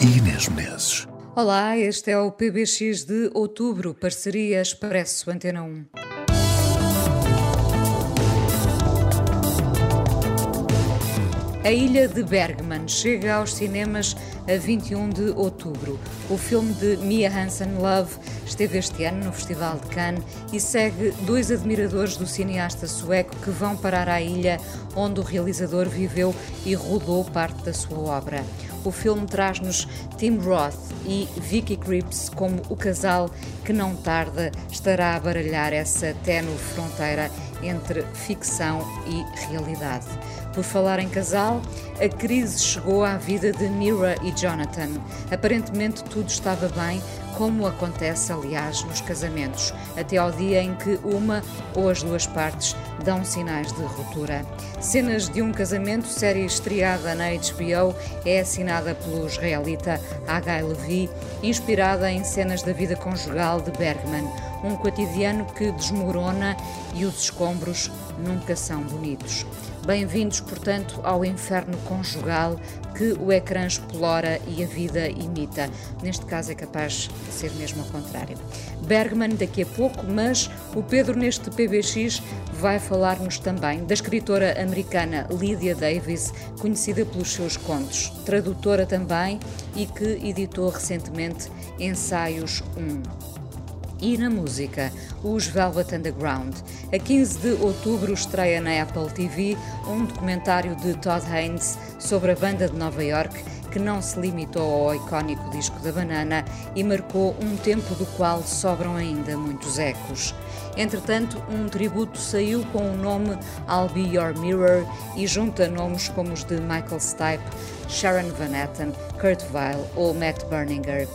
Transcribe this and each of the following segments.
e Inês Menezes. Olá, este é o PBX de outubro, parceria Expresso Antena 1. A Ilha de Bergman chega aos cinemas a 21 de outubro. O filme de Mia Hansen Love esteve este ano no Festival de Cannes e segue dois admiradores do cineasta sueco que vão parar à ilha onde o realizador viveu e rodou parte da sua obra. O filme traz-nos Tim Roth e Vicky Krieps como o casal que não tarda estará a baralhar essa ténue fronteira entre ficção e realidade. Por falar em casal, a crise chegou à vida de Mira e Jonathan. Aparentemente tudo estava bem, como acontece, aliás, nos casamentos, até ao dia em que uma ou as duas partes dão sinais de ruptura. Cenas de um casamento, série estreada na HBO, é assinada pelo israelita Hagai Levi, inspirada em cenas da vida conjugal de Bergman, um cotidiano que desmorona e os escombros nunca são bonitos. Bem-vindos, portanto, ao inferno conjugal que o ecrã explora e a vida imita. Neste caso é capaz de ser mesmo ao contrário. Bergman daqui a pouco, mas o Pedro neste PBX vai falar-nos também da escritora americana Lydia Davis, conhecida pelos seus contos, tradutora também e que editou recentemente Ensaios 1 e na música, os Velvet Underground. A 15 de outubro estreia na Apple TV um documentário de Todd Haynes sobre a banda de Nova York que não se limitou ao icónico disco da banana e marcou um tempo do qual sobram ainda muitos ecos. Entretanto, um tributo saiu com o nome I'll Be Your Mirror e junta nomes como os de Michael Stipe, Sharon Van Etten, Kurt Weill ou Matt Berninger.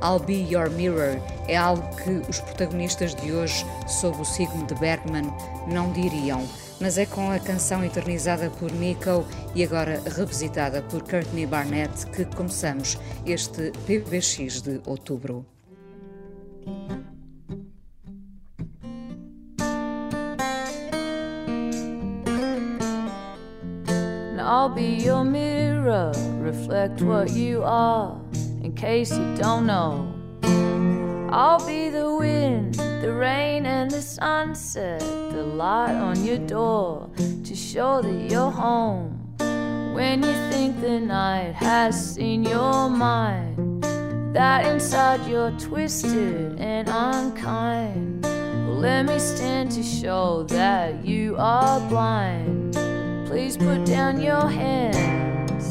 I'll Be Your Mirror é algo que os protagonistas de hoje, sob o signo de Bergman, não diriam mas é com a canção eternizada por Nico e agora revisitada por Courtney Barnett que começamos este PBX de outubro. I'll be your mirror, reflect what you are, in case you don't know. I'll be the wind, the rain, and the sunset, the light on your door to show that you're home. When you think the night has seen your mind, that inside you're twisted and unkind. Well, let me stand to show that you are blind. Please put down your hands,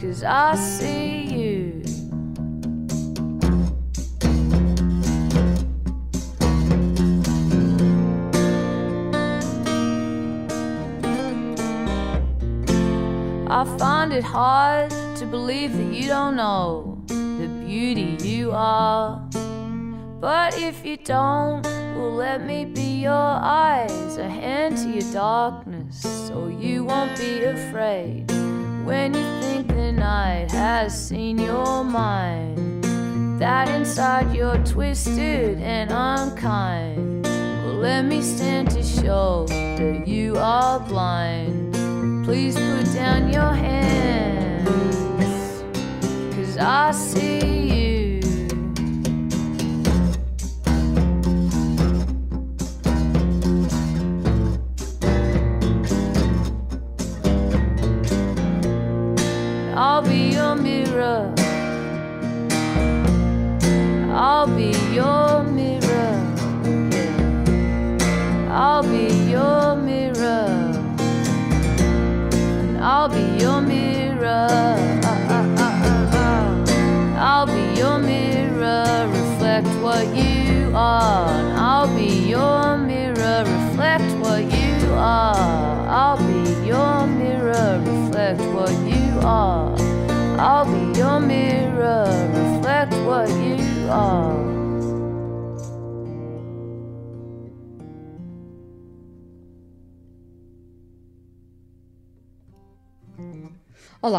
cause I see I find it hard to believe that you don't know the beauty you are. But if you don't, well, let me be your eyes, a hand to your darkness, so you won't be afraid when you think the night has seen your mind. That inside you're twisted and unkind. Well, let me stand to show that you are blind. Please put down your hands, cause I see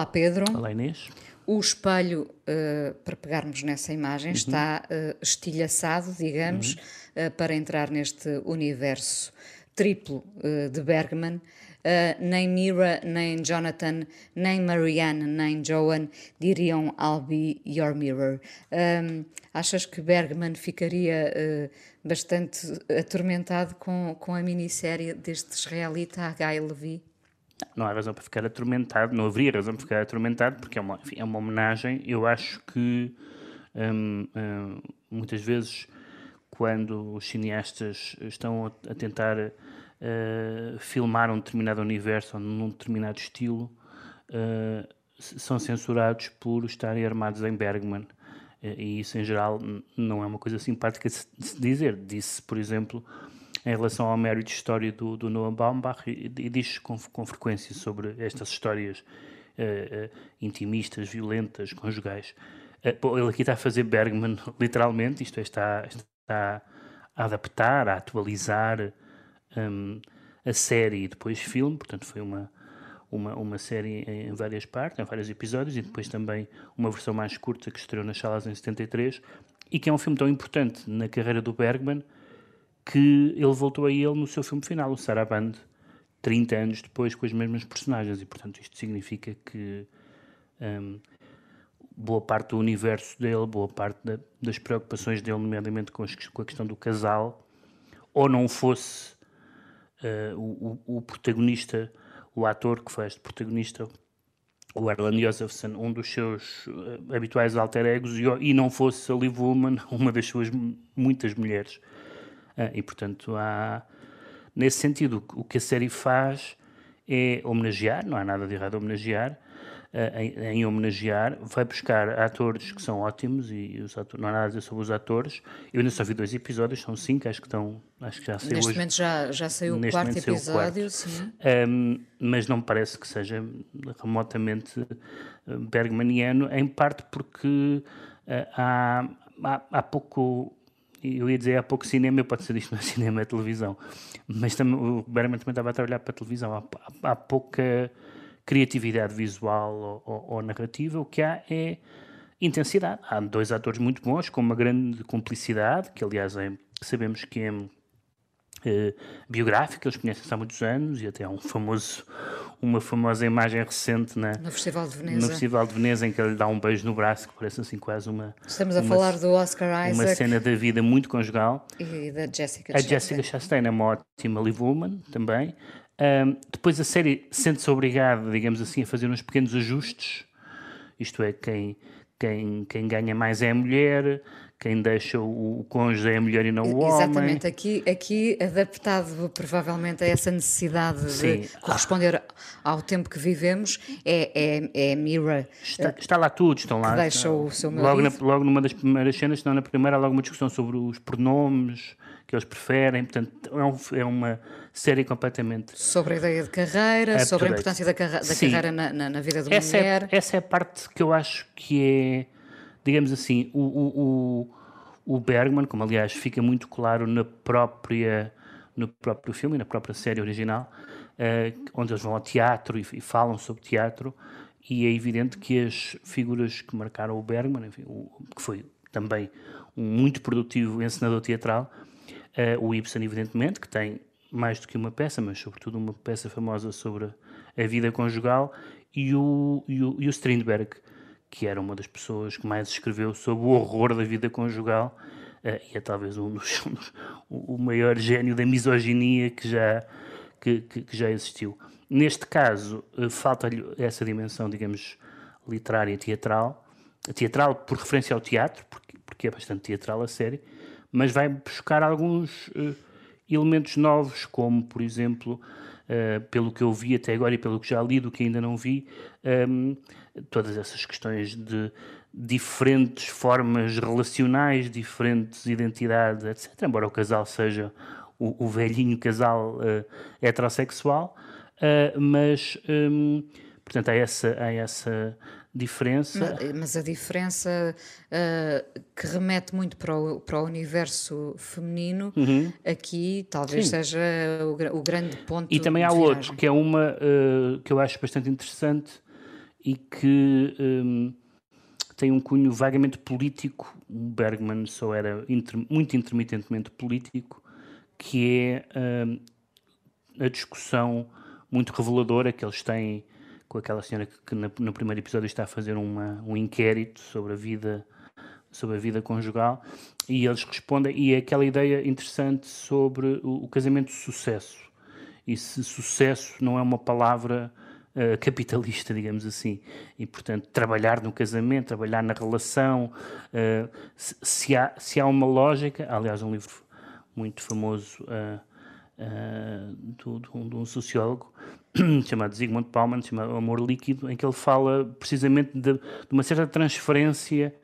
Pedro. Olá, Inês. O espelho, uh, para pegarmos nessa imagem, uhum. está uh, estilhaçado, digamos, uhum. uh, para entrar neste universo triplo de Bergman. nem Mira, nem Jonathan, nem Marianne, nem Joan diriam I'll be your mirror. Um, achas que Bergman ficaria bastante atormentado com, com a minissérie deste israelita H. Levy? Não há razão para ficar atormentado, não haveria razão para ficar atormentado, porque é uma, enfim, é uma homenagem. Eu acho que hum, hum, muitas vezes, quando os cineastas estão a, tentar uh, filmar um determinado universo ou num determinado estilo, uh, são censurados por estarem armados em Bergman. Uh, e isso, em geral, não é uma coisa simpática de se dizer. Disse, por exemplo, em relação ao Marriage Story do, do Noah Baumbach e, e diz com, com frequência sobre estas histórias uh, uh, intimistas, violentas, conjugais. Uh, ele aqui está a fazer Bergman literalmente, isto é, está, está a adaptar, a atualizar um, a série e depois filme, portanto foi uma, uma, uma série em várias partes, em vários episódios, e depois também uma versão mais curta que estreou nas salas em 73, e que é um filme tão importante na carreira do Bergman, que ele voltou a ele no seu filme final, o Saraband, 30 anos depois, com as mesmas personagens. E, portanto, isto significa que um, boa parte do universo dele, boa parte da, das preocupações dele, nomeadamente com, as, com, a questão do casal, ou não fosse uh, o, o, protagonista, o ator que faz de protagonista, o Erland Josephson, um dos seus uh, habituais alter egos, e, e não fosse a Liv Ullmann, uma das suas muitas mulheres. Ah, e, portanto, há, nesse sentido, o que a série faz é homenagear, não há nada de errado a homenagear, ah, em, em, homenagear, vai buscar atores que são ótimos e os atores, não há nada a dizer sobre os atores. Eu ainda só vi dois episódios, são cinco, acho que estão, acho que já saiu Neste hoje. momento já, já saiu o quarto episódio, o quarto. sim. Um, mas não me parece que seja remotamente bergmaniano, em parte porque uh, há, há, há pouco eu ia dizer há pouco cinema, pode ser isto não é cinema, é televisão, mas também, o Bergman também estava a trabalhar para a televisão, há, há, há pouca criatividade visual ou, ou, ou, narrativa, o que há é intensidade. Há dois atores muito bons, com uma grande cumplicidade, que aliás é, sabemos que é eh, biográfica, eles conhecem-se há muitos anos e até há um famoso, uma famosa imagem recente na, no Festival de Veneza. No Festival de Veneza em que ele dá um beijo no braço, que parece assim quase uma. Estamos a uma, falar do Oscar Isaac. Uma cena da vida muito conjugal. E da Jessica A Jessica Chastain é uma ótima Liv Ullman também. Um, depois a série sente-se obrigada, digamos assim, a fazer uns pequenos ajustes. Isto é, quem, quem, quem ganha mais é a mulher, quem deixa o, o cônjuge é a mulher e não o homem. Exatamente, aqui, aqui adaptado provavelmente a essa necessidade Sim. de corresponder ao tempo que vivemos, é, é, é Mira. Está, está, lá tudo, estão lá. Deixa o seu logo, na, logo numa das primeiras cenas, não na primeira, há logo uma discussão sobre os pronomes que eles preferem, portanto é, um, é uma série completamente... Sobre a ideia de carreira, sobre a importância da, carre da carreira na, na, na, vida de uma essa mulher. É, essa é a parte que eu acho que é digamos assim, o, o, o Bergman, como aliás fica muito claro na própria, no próprio filme, na própria série original, uh, onde eles vão ao teatro e, e, falam sobre teatro, e é evidente que as figuras que marcaram o Bergman, enfim, o, que foi também um muito produtivo encenador teatral, uh, o Ibsen, evidentemente, que tem mais do que uma peça, mas sobretudo uma peça famosa sobre a vida conjugal, e o, e o, e o Strindberg, que era uma das pessoas que mais escreveu sobre o horror da vida conjugal uh, e é talvez um dos, o maior gênio da misoginia que já, que, que, que já existiu. Neste caso, uh, falta-lhe essa dimensão, digamos, literária, teatral, teatral por referência ao teatro, porque, porque é bastante teatral a série, mas vai buscar alguns uh, elementos novos, como, por exemplo, uh, pelo que eu vi até agora e pelo que já li, do que ainda não vi, um, todas essas questões de diferentes formas relacionais, diferentes identidades, etc. Embora o casal seja o, o velhinho casal uh, heterossexual, uh, mas um, portanto há essa, há essa diferença. Mas, mas a diferença uh, que remete muito para o, para o universo feminino, uhum. aqui talvez Sim. seja o, o, grande ponto. E também há outro, que é uma uh, que eu acho bastante interessante e que um, tem um cunho vagamente político. O Bergman só era inter, muito intermitentemente político, que é um, a discussão muito reveladora que eles têm com aquela senhora que, que na, no primeiro episódio está a fazer uma, um inquérito sobre a vida sobre a vida conjugal e eles respondem e é aquela ideia interessante sobre o, o casamento de sucesso e se sucesso não é uma palavra uh, capitalista, digamos assim, e portanto trabalhar no casamento, trabalhar na relação, uh, se, se, há, se há uma lógica, aliás um livro muito famoso de, um, de, um, sociólogo chamado Zygmunt Bauman, chamado Amor Líquido, em que ele fala precisamente de, de uma certa transferência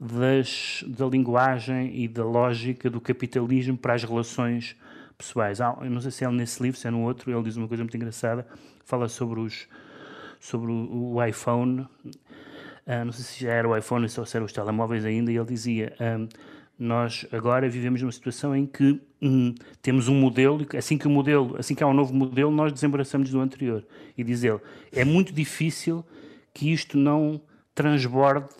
das, da linguagem e da lógica do capitalismo para as relações pessoais. Ah, eu não sei se é nesse livro, se é no outro, ele diz uma coisa muito engraçada, fala sobre, os, sobre o, o iPhone, uh, não sei se já era o iPhone ou se eram os telemóveis ainda, e ele dizia... Um, nós agora vivemos numa situação em que hum, temos um modelo, assim que o modelo, assim que há um novo modelo, nós desembaraçamos do anterior. E diz ele, é muito difícil que isto não transborde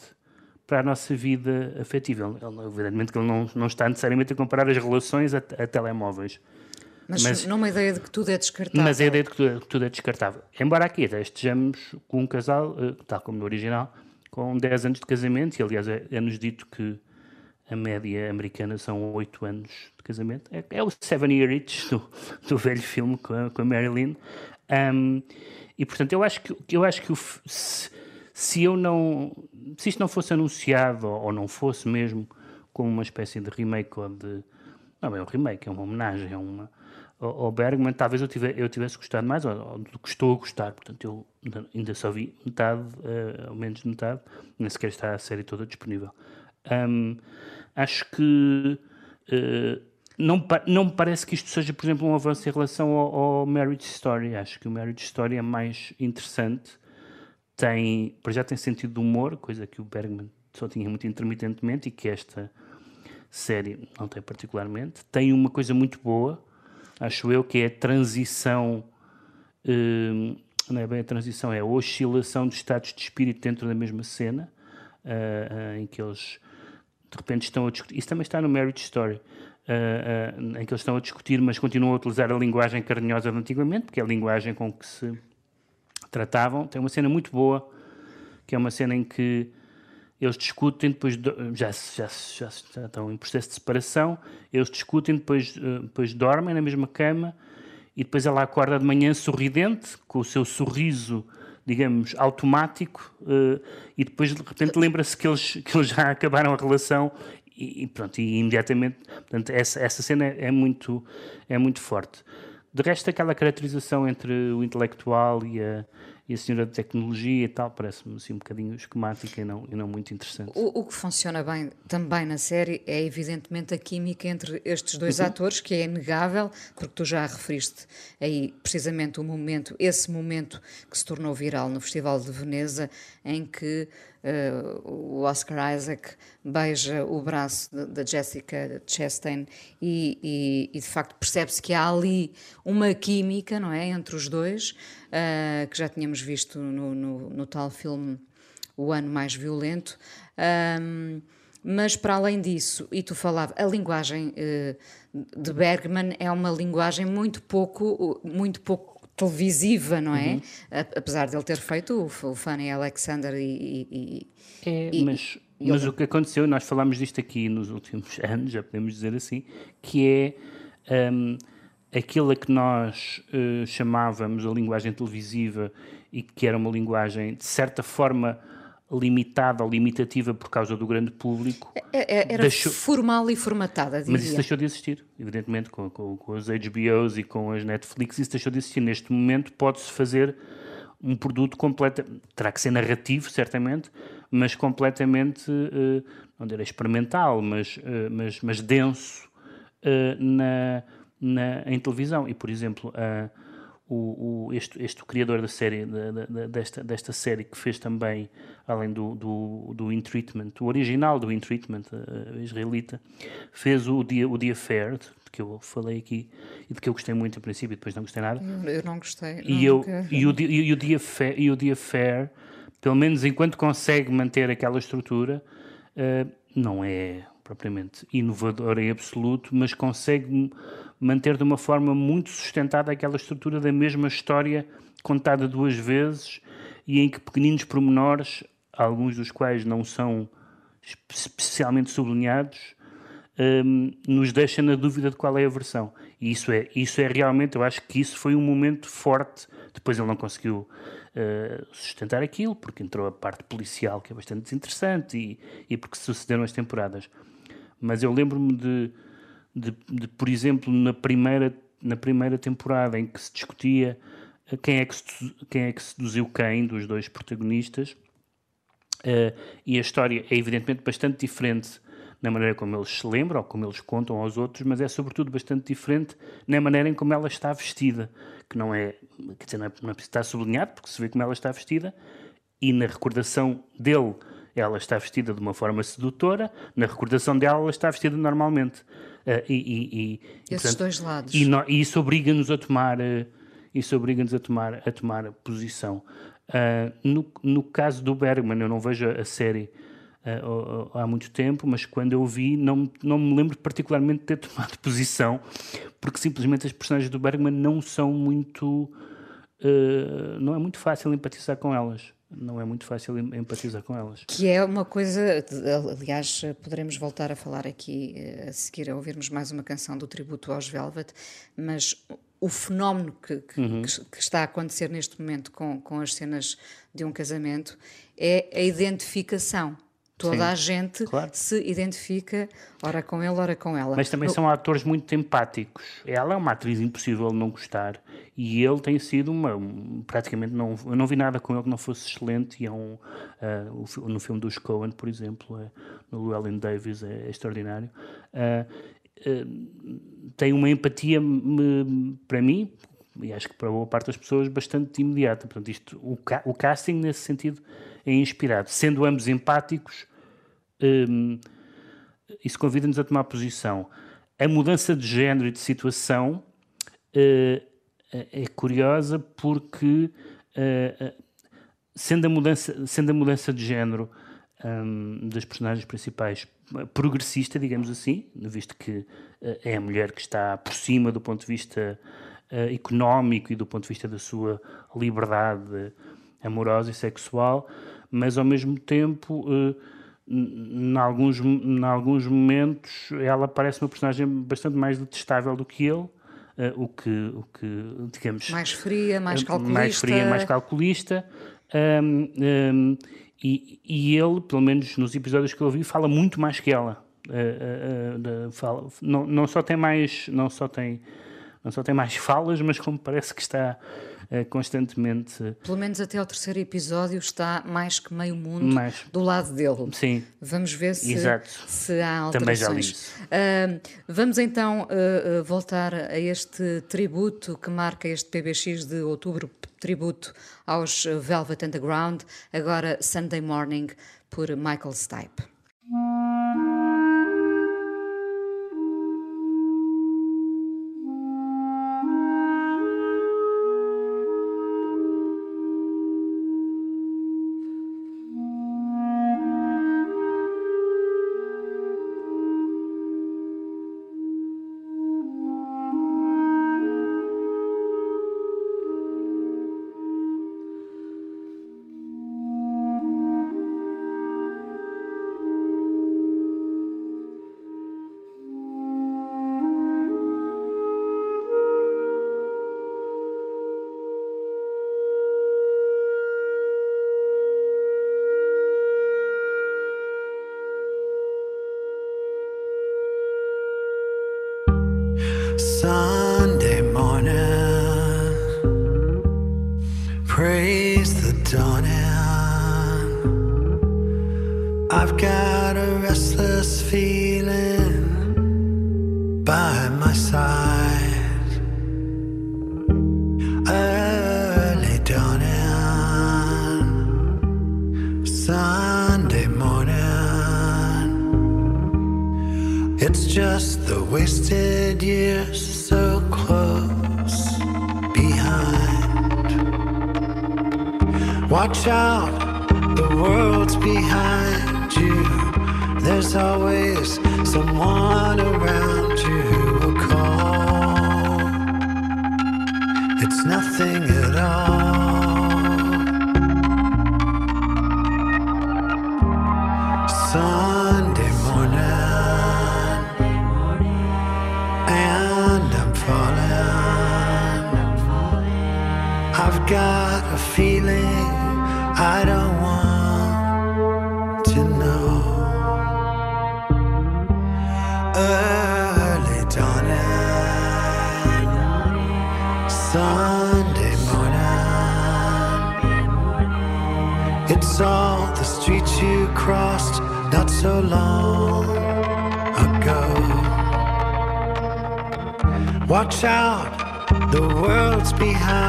para a nossa vida afetiva. Ele, evidentemente que ele não, não está necessariamente a comparar as relações a, a telemóveis. Mas, mas numa ideia de que tudo é descartável. Mas a ideia de que tudo, tudo é descartável. Embora aqui até estejamos com um casal, eh, tal como no original, com 10 anos de casamento, e aliás é, é-nos dito que a média americana são oito anos de casamento. É, é o Seven Year Itch do, do velho filme com a, com a Marilyn. Um, e portanto, eu acho que, eu acho que o, se, se, eu não. Se isto não fosse anunciado ou, ou, não fosse mesmo como uma espécie de remake ou de. Não é um remake, é uma homenagem, é uma. Ao Bergman, talvez eu tivesse, eu tivesse gostado mais, ou, do que estou a gostar. Portanto, eu ainda só vi metade, uh, ao menos metade, nem sequer está a série toda disponível. Um, acho que uh, não, não me parece que isto seja, por exemplo, um avanço em relação ao, ao, Marriage Story. Acho que o Marriage Story é mais interessante. Tem, para já tem sentido de humor, coisa que o Bergman só tinha muito intermitentemente e que esta série não tem particularmente. Tem uma coisa muito boa, acho eu, que é a transição. Uh, não é bem a transição, é a oscilação de estados de espírito dentro da mesma cena, uh, uh, em que eles de repente estão a discutir. Isso também está no Marriage Story, uh, em que eles estão a discutir, mas continuam a utilizar a linguagem carinhosa de antigamente, porque é a linguagem com que se tratavam. Tem uma cena muito boa, que é uma cena em que eles discutem, depois já, já, já, já estão em processo de separação, eles discutem, depois, uh, depois dormem na mesma cama e depois ela acorda de manhã sorridente, com o seu sorriso digamos, automático uh, e depois de repente lembra-se que eles, que eles já acabaram a relação e, e pronto, e imediatamente, portanto, essa, essa cena é, é muito, é muito forte. De resto, aquela caracterização entre o intelectual e a, e a senhora de tecnologia e tal, parece-me assim um bocadinho esquemática e não, e não muito interessante. O, o, que funciona bem também na série é evidentemente a química entre estes dois uhum. atores, que é inegável, porque tu já referiste aí precisamente o momento, esse momento que se tornou viral no Festival de Veneza, em que o Oscar Isaac beija o braço da Jessica Chastain e, e, e de facto percebe-se que há ali uma química, não é, entre os dois, uh, que já tínhamos visto no, no, no, tal filme O Ano Mais Violento. Um, mas para além disso, e tu falava, a linguagem uh, de Bergman é uma linguagem muito pouco, muito pouco televisiva, não é? Uhum. Apesar de ele ter feito o, o Fanny Alexander e. e, é, e mas, e mas o que aconteceu, nós falámos disto aqui nos últimos anos, já podemos dizer assim, que é um, aquilo a que nós uh, chamávamos a linguagem televisiva e que era uma linguagem de certa forma limitada ou limitativa por causa do grande público. É, é, era deixou... formal e formatada, diria. Mas isso deixou de existir, evidentemente, com, com, com as HBOs e com as Netflix, isso deixou de existir. Neste momento pode-se fazer um produto completo, terá que ser narrativo, certamente, mas completamente, uh, não direi experimental, mas, uh, mas, mas denso uh, na, na, em televisão. E, por exemplo, o, o, este, este criador da série, da, da, desta, desta série, que fez também, além do, do, do In Treatment, o original do In Treatment, uh, israelita, fez o The, o The Affair, de que eu falei aqui e de que eu gostei muito a princípio e depois não gostei nada. Eu, não gostei. E, eu, e, o, e, o The Affair, e o The Affair, pelo menos enquanto consegue manter aquela estrutura, uh, não é propriamente inovador em absoluto, mas consegue manter de uma forma muito sustentada aquela estrutura da mesma história contada duas vezes e em que pequeninos pormenores, alguns dos quais não são especialmente sublinhados, um, nos deixa na dúvida de qual é a versão. E isso é, isso é realmente, eu acho que isso foi um momento forte. Depois ele não conseguiu uh, sustentar aquilo, porque entrou a parte policial, que é bastante desinteressante, e, e porque sucederam as temporadas. Mas eu lembro-me de, de, de, por exemplo, na primeira, na primeira temporada em que se discutia eh, quem é que, quem é que seduziu quem dos dois protagonistas, uh, e a história é evidentemente bastante diferente na maneira como eles se lembram, ou como eles contam aos outros, mas é sobretudo bastante diferente na maneira em como ela está vestida, que não é, dizer, não é, não é preciso estar sublinhado, porque se vê como ela está vestida, e na recordação dele ela está vestida de uma forma sedutora, na recordação dela ela está vestida normalmente. Uh, e, e, e, Esses portanto, dois lados. E, no, e isso obriga-nos a tomar, uh, isso obriga-nos a tomar, a tomar posição. Uh, no, no caso do Bergman, eu não vejo a série uh, há muito tempo, mas quando eu vi não, não me lembro particularmente de ter tomado posição, porque simplesmente as personagens do Bergman não são muito. Uh, não é muito fácil empatizar com elas. Não é muito fácil empatizar com elas. Que é uma coisa, aliás, poderemos voltar a falar aqui a seguir, a ouvirmos mais uma canção do tributo aos Velvet, mas o fenómeno que, que, uhum. que, está a acontecer neste momento com, com as cenas de um casamento é a identificação. Toda Sim, a gente claro. se identifica, ora com ele, ora com ela. Mas também no... são atores muito empáticos. Ela é uma atriz impossível de não gostar e ele tem sido uma. praticamente não. Eu não vi nada com ele que não fosse excelente. E é um. Uh, no filme dos Coen, por exemplo, é, no Llewellyn Davis, é, é extraordinário. Uh, tem uma empatia, para mim, e acho que para boa parte das pessoas, bastante imediata. Portanto, isto, o, ca o casting, nesse sentido é inspirado. Sendo ambos empáticos, um, isso convida-nos a tomar posição. A mudança de género e de situação uh, é curiosa porque, uh, sendo, a mudança, sendo a mudança de género um, das personagens principais progressista, digamos assim, visto que uh, é a mulher que está por cima do ponto de vista uh, económico e do ponto de vista da sua liberdade amorosa e sexual, mas ao mesmo tempo, uh, em, alguns, em alguns momentos, ela parece uma personagem bastante mais detestável do que ele. Uh, o que, o que, digamos. Mais fria, mais calculista. Mais fria, mais calculista. Um, um, e, e, ele, pelo menos nos episódios que eu vi, fala muito mais que ela. Uh, fala, não, não só tem mais. Não só tem não só tem mais falas, mas como parece que está uh, constantemente. Pelo menos até ao terceiro episódio está mais que meio mundo mais... do lado dele. Sim. Vamos ver se, Exato. se há alterações. Também já li isso. Uh, vamos então uh, voltar a este tributo que marca este PBX de outubro tributo aos Velvet Underground, agora Sunday Morning, por Michael Stipe.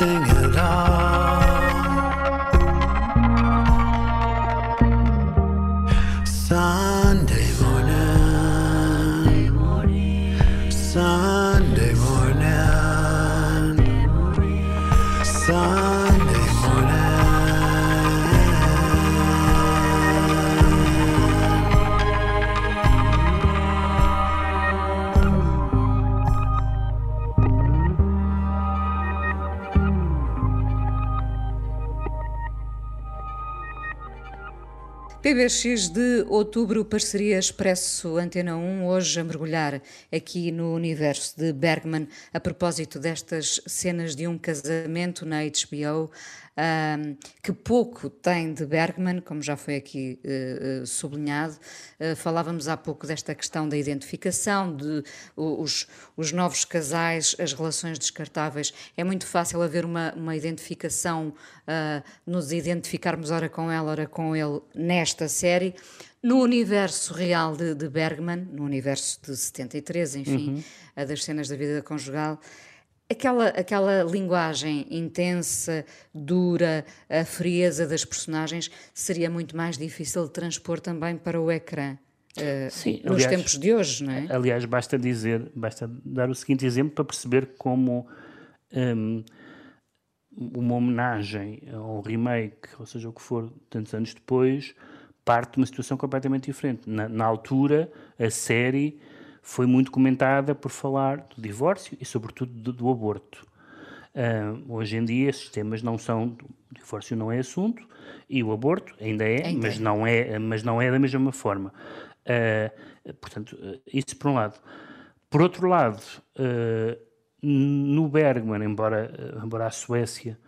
It's nothing at all. PBX de outubro, parceria Expresso Antena 1, hoje a mergulhar aqui no universo de Bergman, a propósito destas cenas de um casamento na HBO, um, que pouco tem de Bergman, como já foi aqui uh, uh, sublinhado. Uh, falávamos há pouco desta questão da identificação, de os, os, novos casais, as relações descartáveis. É muito fácil haver uma, uma identificação, nos identificarmos ora com ela, ora com ele, nesta série. No universo real de, de Bergman, no universo de 73, enfim, uhum. a das cenas da vida conjugal, Aquela, aquela linguagem intensa, dura, a frieza das personagens seria muito mais difícil de transpor também para o ecrã. Uh, Sim, nos aliás, tempos de hoje, não é? Aliás, basta dizer, basta dar o seguinte exemplo para perceber como um, uma homenagem ou um remake, ou seja, o que for, tantos anos depois, parte de uma situação completamente diferente. Na, na altura, a série foi muito comentada por falar do divórcio e, sobretudo, do, do aborto. Uh, hoje em dia, esses temas não são. O divórcio não é assunto e o aborto ainda é, ainda mas, é. Não é mas não é da mesma forma. Uh, portanto, isso por um lado. Por outro lado, uh, no Bergman, embora, embora a Suécia,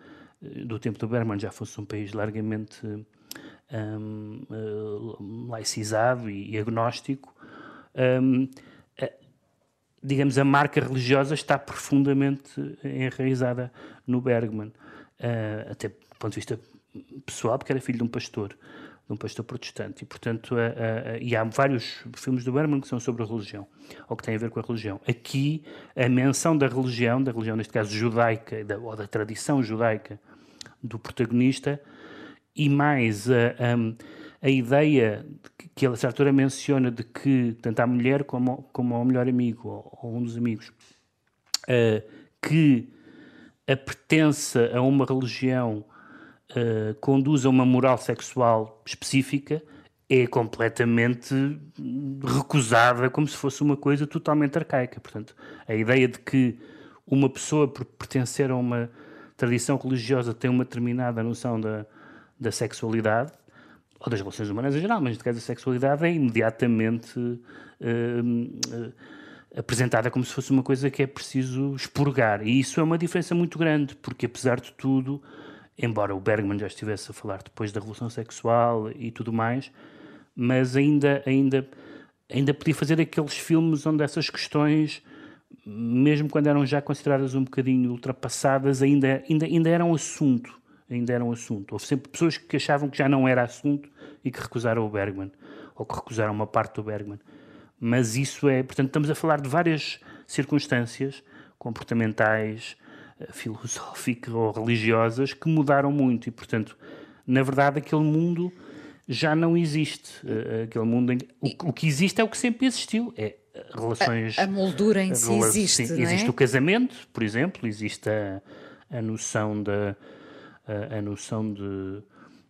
do tempo do Bergman, já fosse um país largamente um, laicizado e, agnóstico, um, digamos, a marca religiosa está profundamente enraizada no Bergman, uh, até do ponto de vista pessoal, porque era filho de um pastor, de um pastor protestante, e portanto, uh, uh, e há vários filmes do Bergman que são sobre a religião, ou que têm a ver com a religião. Aqui, a menção da religião, da religião neste caso judaica, da, ou da tradição judaica do protagonista, e mais a, a, a ideia que ele a certa altura menciona de que tanto a mulher como, como ao melhor amigo ou, ou um dos amigos uh, que a pertença a uma religião uh, conduz a uma moral sexual específica é completamente recusada como se fosse uma coisa totalmente arcaica. Portanto, a ideia de que uma pessoa, por pertencer a uma tradição religiosa, tem uma determinada noção da, da sexualidade ou das relações humanas em geral, mas neste caso a sexualidade é imediatamente uh, uh, apresentada como se fosse uma coisa que é preciso expurgar. E isso é uma diferença muito grande, porque apesar de tudo, embora o Bergman já estivesse a falar depois da revolução sexual e tudo mais, mas ainda, ainda, ainda podia fazer aqueles filmes onde essas questões, mesmo quando eram já consideradas um bocadinho ultrapassadas, ainda, ainda, ainda eram assunto. Ainda eram assunto. Houve sempre pessoas que achavam que já não era assunto e que recusaram o Bergman, ou que recusaram uma parte do Bergman. Mas isso é, portanto, estamos a falar de várias circunstâncias comportamentais, eh, filosóficas ou religiosas que mudaram muito e, portanto, na verdade, aquele mundo já não existe. Eh, aquele mundo em... o, o, que existe é o que sempre existiu. É relações. A, a moldura em si existe. Sim, existe é? o casamento, por exemplo, existe a, a noção da a, a, noção de,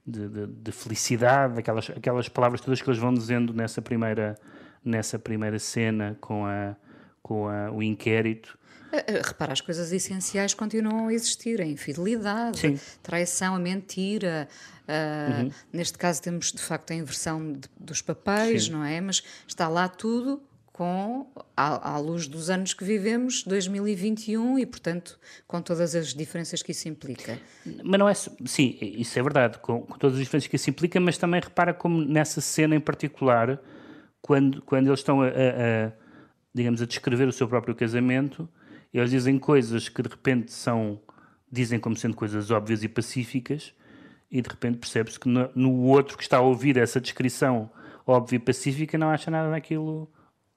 de, de, de, felicidade, aquelas, aquelas palavras todas que eles vão dizendo nessa primeira nessa primeira cena com, a, com a, o inquérito. Eh, eh, repara, as coisas essenciais continuam a existir: a infidelidade, Sim. a traição, a mentira. Uh, uhum. Neste caso, temos de facto a inversão de, dos papéis, Sim. não é? Mas está lá tudo com à, à, luz dos anos que vivemos, 2021, e portanto com todas as diferenças que isso implica. Mas não é sim, isso é verdade, com, com todas as diferenças que isso implica, mas também repara como nessa cena em particular quando, quando eles estão a, a, a, digamos, a descrever o seu próprio casamento, eles dizem coisas que de repente são, dizem como sendo coisas óbvias e pacíficas, e de repente percebe-se que no, no, outro que está a ouvir essa descrição óbvia e pacífica não acha nada daquilo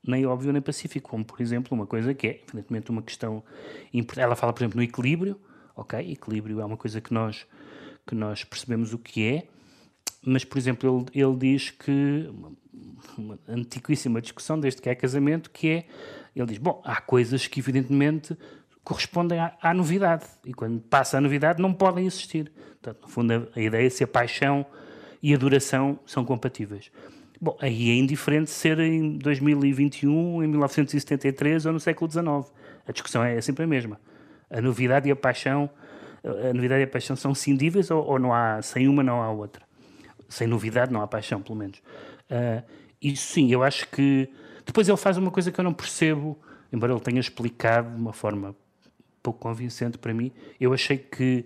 nem óbvio nem pacífico, como por exemplo uma coisa que é evidentemente uma questão importante. Ela fala, por exemplo, no equilíbrio, ok? Equilíbrio é uma coisa que nós, que nós percebemos o que é, mas por exemplo, ele, ele diz que uma antiquíssima discussão desde que é casamento, que é, ele diz, bom, há coisas que evidentemente correspondem à, à novidade, e quando passa a novidade não podem existir. Portanto, no fundo, a, a ideia é se a paixão e a duração são compatíveis. Bom, aí é indiferente ser em 2021, em 1973 ou no século XIX. A discussão é sempre a mesma. A novidade e a paixão, a novidade e a paixão são cindíveis ou, ou não há, sem uma não há outra. Sem novidade não há paixão, pelo menos. Uh, isso sim, eu acho que. Depois ele faz uma coisa que eu não percebo, embora ele tenha explicado de uma forma pouco convincente para mim. Eu achei que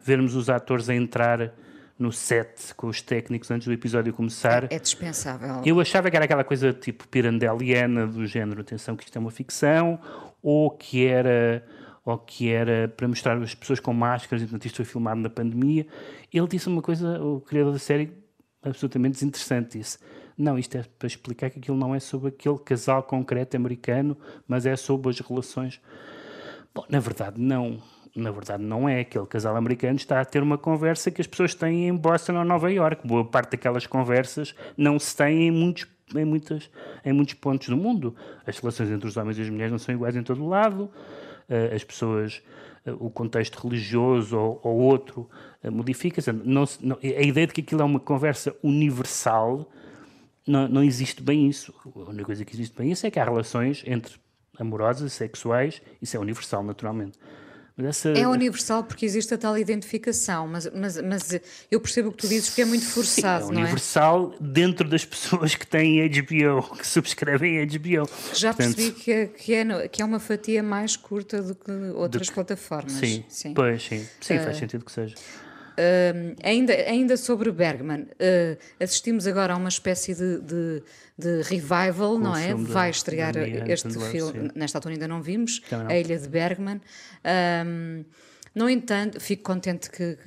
vermos os atores a entrar no set com os técnicos antes do episódio começar. É, é dispensável. Eu achava que era aquela coisa tipo pirandeliana do género, atenção que isto é uma ficção, ou que era ou que era para mostrar as pessoas com máscaras, enquanto isto foi filmado na pandemia. Ele disse uma coisa, o criador da série, absolutamente desinteressante, disse não, isto é para explicar que aquilo não é sobre aquele casal concreto americano, mas é sobre as relações. Bom, na verdade, não. Na verdade, não é. Aquele casal americano está a ter uma conversa que as pessoas têm em Boston ou Nova York. Boa parte daquelas conversas não se tem em muitos, em, muitas, em muitos pontos do mundo. As relações entre os homens e as mulheres não são iguais em todo o lado. Eh, as pessoas eh, o contexto religioso ou, ou outro eh, modifica-se. a ideia de que aquilo é uma conversa universal não, não existe bem isso. A única coisa que existe bem isso é que há relações entre amorosas, sexuais, isso é universal, naturalmente. Essa... É universal porque existe a tal identificação, mas, mas, mas eu percebo o que tu dizes porque é muito forçado, Sim, é universal é? dentro das pessoas que têm HBO, que subscrevem HBO. Já Portanto, percebi que é, que, é, que é uma fatia mais curta do que outras do que... plataformas. Sim, sim, pois sim, sim uh... faz sentido que seja. Uh, ainda, ainda sobre Bergman, uh, assistimos agora a uma espécie de, de, de revival, não é? Vai estrear este filme, nesta altura ainda não vimos, não. A Ilha de Bergman. Um, no entanto, fico contente que,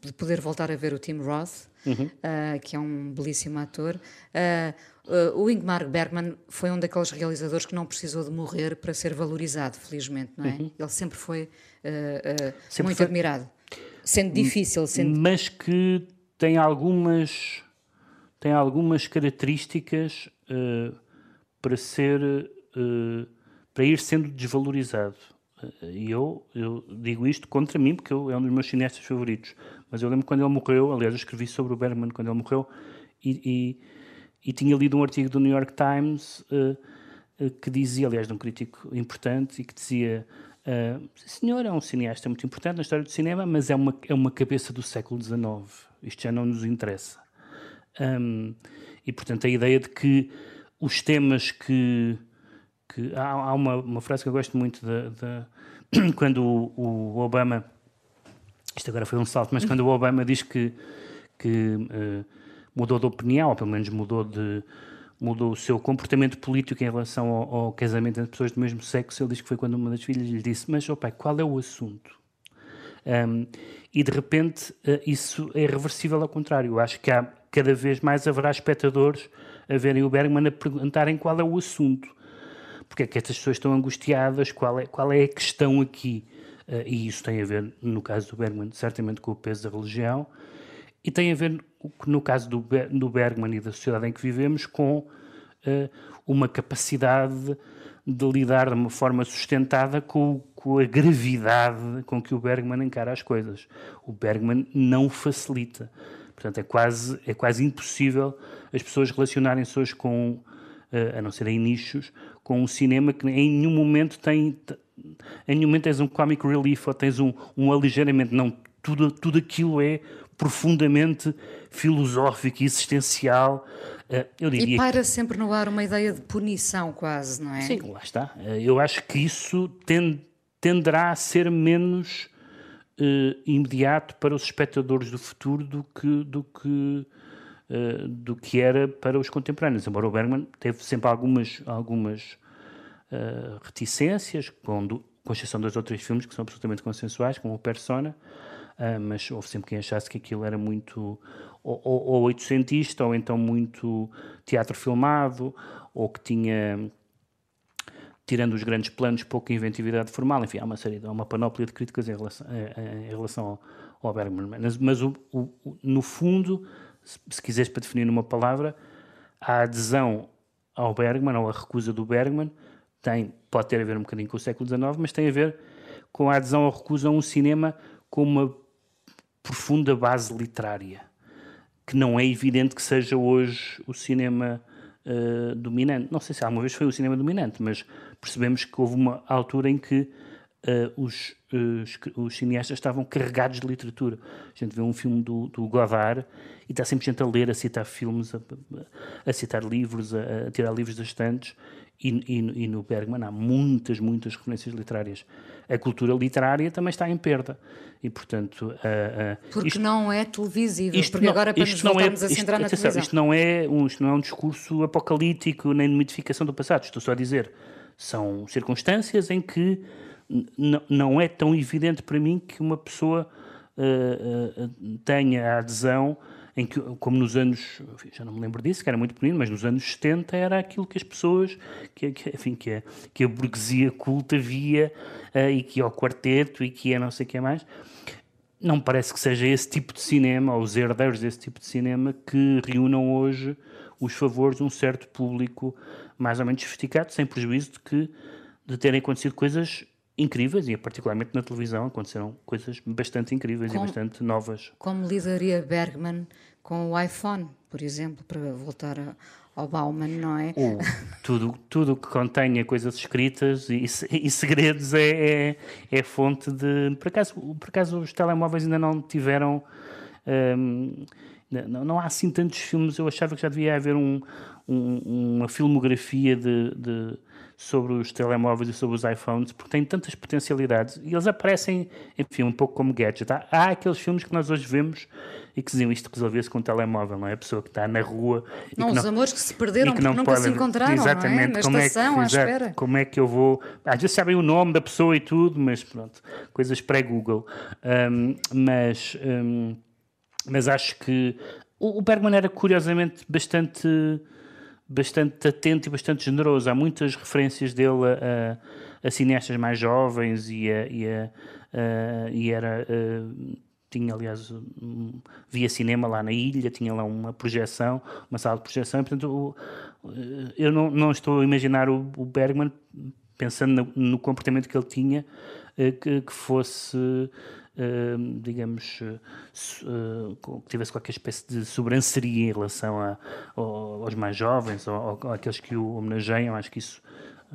de poder voltar a ver o Tim Roth, uhum. uh, que é um belíssimo ator. Uh, o Ingmar Bergman foi um daqueles realizadores que não precisou de morrer para ser valorizado, felizmente, não é? Uhum. Ele sempre foi uh, sempre muito foi... admirado sendo difícil, sendo... mas que tem algumas tem algumas características uh, para ser uh, para ir sendo desvalorizado. Uh, e eu, eu digo isto contra mim porque eu, é um dos meus cineastas favoritos. Mas eu lembro quando ele morreu, aliás, eu escrevi sobre o Bergman quando ele morreu e, e, e tinha lido um artigo do New York Times que dizia, aliás, de um crítico importante, e que dizia Uh, senhor é um cineasta muito importante na história do cinema, mas é uma, é uma cabeça do século XIX. Isto já não nos interessa. Um, e, portanto, a ideia de que os temas que. que há, há uma, uma, frase que eu gosto muito de, de quando o, o, Obama. Isto agora foi um salto, mas quando o Obama diz que, que uh, mudou de opinião, ou pelo menos mudou de mudou o seu comportamento político em relação ao, ao, casamento entre pessoas do mesmo sexo. Ele diz que foi quando uma das filhas lhe disse: Mas, oh pai, qual é o assunto? Um, e de repente uh, isso é reversível ao contrário. Eu acho que há, cada vez mais haverá espectadores a verem o Bergman a perguntarem qual é o assunto. Porque é que estas pessoas estão angustiadas? Qual é, qual é a questão aqui? Uh, e isso tem a ver, no caso do Bergman, certamente com o peso da religião, e tem a ver, no caso do, do Bergman e da sociedade em que vivemos, com uh, uma capacidade de lidar de uma forma sustentada com, com, a gravidade com que o Bergman encara as coisas. O Bergman não facilita. Portanto, é quase, é quase impossível as pessoas relacionarem-se hoje com, uh, a não ser em nichos, com um cinema que em nenhum momento tem. Em nenhum momento tens um comic relief ou tens um, um aligeiramento. Não, tudo, tudo aquilo é profundamente filosófico e existencial. Eh, eu diria e para que... sempre no ar uma ideia de punição, quase, não é? Sim, lá está. Eh, eu acho que isso tenderá a ser menos uh, imediato para os espectadores do futuro do que, do que, uh, do que era para os contemporâneos. Embora o Bergman teve sempre algumas, algumas uh, reticências, com, do, com exceção dos outros filmes que são absolutamente consensuais, como o Persona, Uh, mas houve sempre quem achasse que aquilo era muito ou, ou, ou oitocentista, ou então muito teatro filmado, ou que tinha, tirando os grandes planos, pouca inventividade formal. Enfim, há uma série, há uma panóplia de críticas em relação, em relação ao, ao Bergman. Mas, mas o, o, no fundo, se, se quiseres para definir numa palavra, a adesão ao Bergman, ou a recusa do Bergman, tem, pode ter a ver um bocadinho com o século XIX, mas tem a ver com a adesão ou recusa a um cinema com uma profunda base literária, que não é evidente que seja hoje o cinema uh, dominante. Não sei se alguma vez foi o cinema dominante, mas percebemos que houve uma altura em que uh, os, uh, os, cineastas estavam carregados de literatura. A gente vê um filme do, do Godard e está sempre gente a ler, a citar filmes, a, a citar livros, a, a, tirar livros das estantes. E, e, e no Bergman há muitas, muitas referências literárias a cultura literária também está em perda. E, portanto... Uh, uh, porque isto, não é televisível, porque não, agora para nos é- voltarmos é, a centrar na televisão. Isto não, é um, isto não é um discurso apocalíptico nem de mitificação do passado, estou só a dizer, são circunstâncias em que não é tão evidente para mim que uma pessoa uh, tenha a adesão em que, como nos anos, já não me lembro disso, que era muito bonito, mas nos anos 70 era aquilo que as pessoas, que, que enfim, que a, que a burguesia culta via uh, e que ia ao quarteto e que ia não sei o que mais. Não parece que seja esse tipo de cinema, ou os herdeiros desse tipo de cinema, que reúnam hoje os favores de um certo público mais ou menos sofisticado, sem prejuízo de que de terem acontecido coisas incríveis e particularmente na televisão aconteceram coisas bastante incríveis como, e bastante novas. Como lidaria Bergman com o iPhone, por exemplo, para voltar a, ao Bauman, não é? Uh, tudo tudo que contenha coisas escritas e, e segredos é, é, é, fonte de por acaso por acaso os telemóveis ainda não tiveram um, não, não há assim tantos filmes eu achava que já devia haver um, um, uma filmografia de, de sobre os telemóveis e sobre os iPhones, porque têm tantas potencialidades e eles aparecem, enfim, um pouco como gadget. Há, há aqueles filmes que nós hoje vemos e que diziam isto resolvia-se com um telemóvel, não é? A pessoa que está na rua. Não, os não, amores que se perderam que porque nunca pode, se encontraram, exatamente, não é? Na como estação, é que, à espera. Como é que eu vou. Às vezes sabem o nome da pessoa e tudo, mas pronto, coisas pré-Google. Um, mas, um, mas acho que o Bergman era curiosamente bastante bastante atento e bastante generoso. Há muitas referências dele a, a, a cineastas mais jovens e, a, e, e era. tinha, aliás, via cinema lá na ilha, tinha lá uma projeção, uma sala de projeção, e, portanto, eu não, não estou a imaginar o, o Bergman, pensando no, no, comportamento que ele tinha, eh, que, que fosse digamos, uh, que tivesse qualquer espécie de sobranceria em relação a, aos mais jovens ou, ou àqueles que o homenageiam. Acho que isso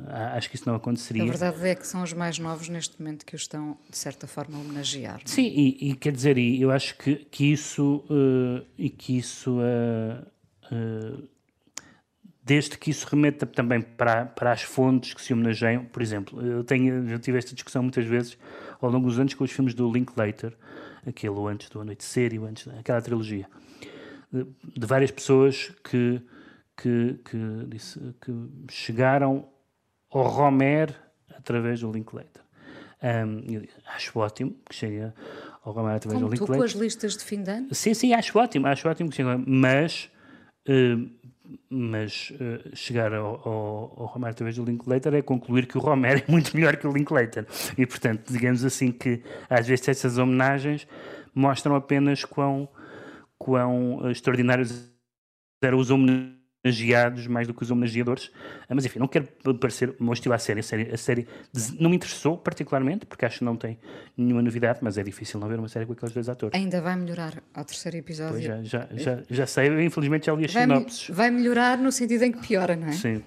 Acho que isso não aconteceria. A verdade é que são os mais novos neste momento que o estão, de certa forma, a homenagear. Sim, e, e, quer dizer, eu acho que, que isso, uh, e que isso uh, uh, desde que isso remeta também para, para as fontes que se homenageiam, por exemplo, eu, tenho, eu tive esta discussão muitas vezes ao longo dos anos com os filmes do Linklater, aquele antes do Anoitecer e antes, aquela trilogia, de, de várias pessoas que, que, que, disse, que chegaram ao Romer através do Linklater. Um, acho ótimo que chegue ao Romer através Como do Linklater. tu com as listas de fim de ano? Sim, sim, acho ótimo, acho ótimo que chegue, mas uh, mas uh, chegar ao, ao, ao Romer através do Linklater é concluir que o Romer é muito melhor que o Linklater. E, portanto, digamos assim que às vezes essas homenagens mostram apenas quão, quão extraordinários eram os homenageados mais do que os homenageadores. Ah, mas enfim, não quero parecer hostil à série. A série, a série não me interessou particularmente, porque acho que não tem nenhuma novidade, mas é difícil não ver uma série com aqueles dois atores. Ainda vai melhorar ao terceiro episódio. Pois já, já, já, já sei, infelizmente já li as vai, sinopses. Vai melhorar no sentido em que piora, não é? Sim.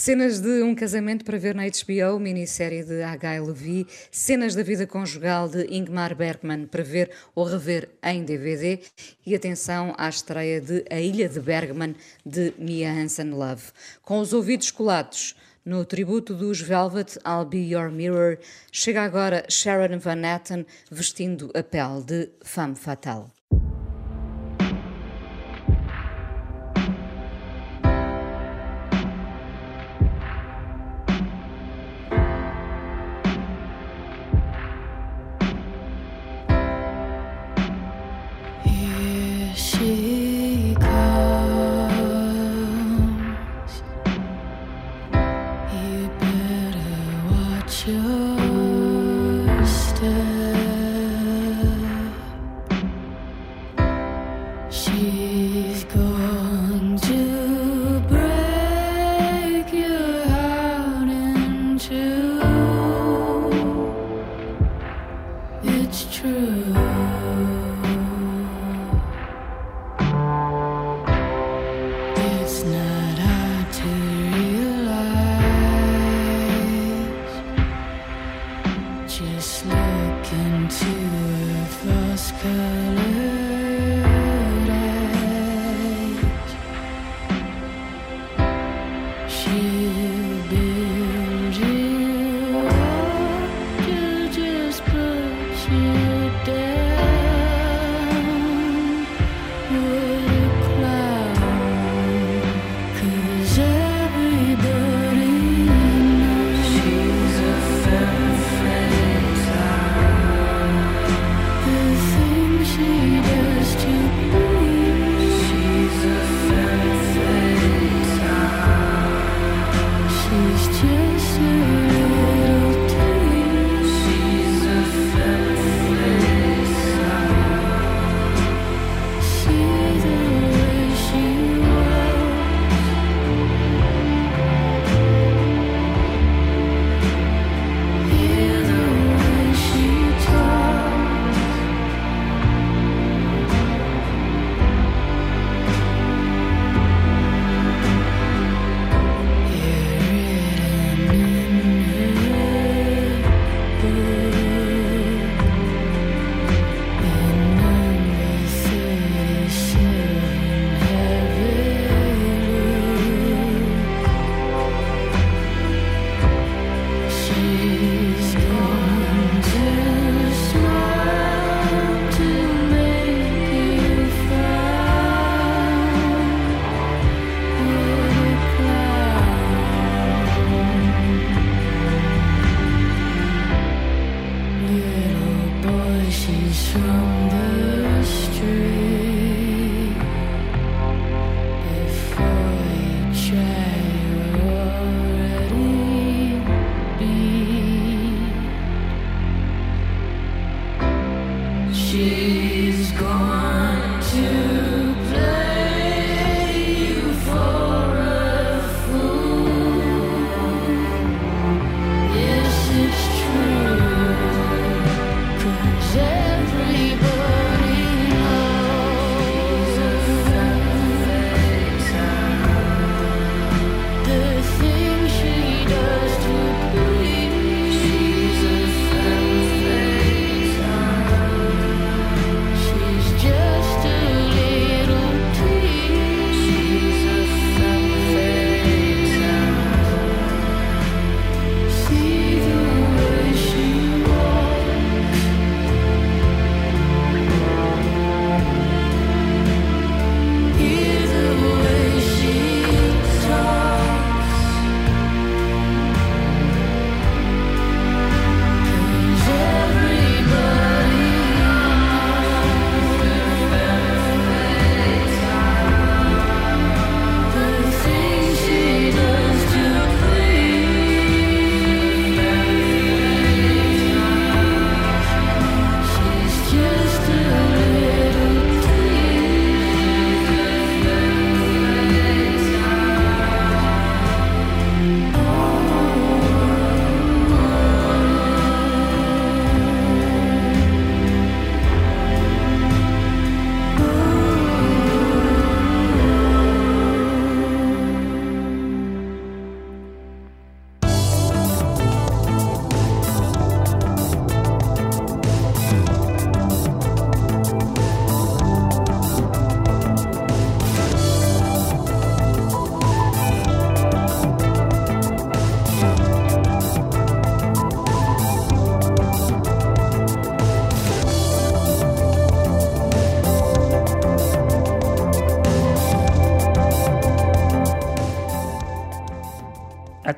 Cenas de um casamento para ver na HBO, minissérie de H. Levy, cenas da vida conjugal de Ingmar Bergman para ver ou rever em DVD e atenção à estreia de A Ilha de Bergman de Mia Hansen-Love. Com os ouvidos colados no tributo dos Velvet I'll Be Your Mirror, chega agora Sharon Van Etten vestindo a pele de femme fatale.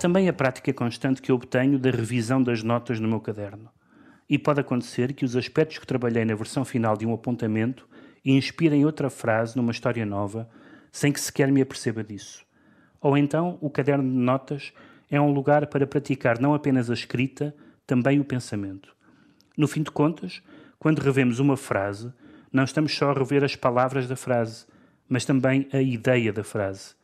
Também a prática constante que obtenho da revisão das notas no meu caderno. E pode acontecer que os aspectos que trabalhei na versão final de um apontamento inspirem outra frase numa história nova, sem que sequer me aperceba disso. Ou então, o caderno de notas é um lugar para praticar não apenas a escrita, também o pensamento. No fim de contas, quando revemos uma frase, não estamos só a rever as palavras da frase, mas também a ideia da frase.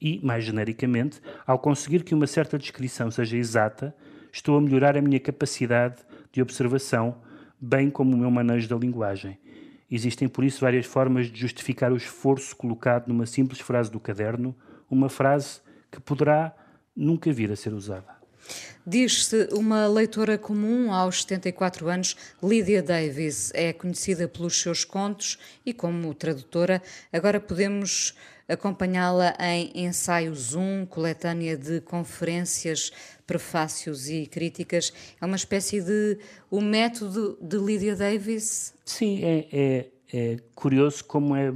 E, mais genericamente, ao conseguir que uma certa descrição seja exata, estou a melhorar a minha capacidade de observação, bem como o meu manejo da linguagem. Existem, por isso, várias formas de justificar o esforço colocado numa simples frase do caderno, uma frase que poderá nunca vir a ser usada. Diz-se uma leitora comum aos 74 anos, Lydia Davis. É conhecida pelos seus contos e como tradutora. Agora podemos acompanhá-la em Ensaio Zoom, coletânea de conferências, prefácios e críticas. É uma espécie de o método de Lydia Davis? Sim, é, é, é curioso como é,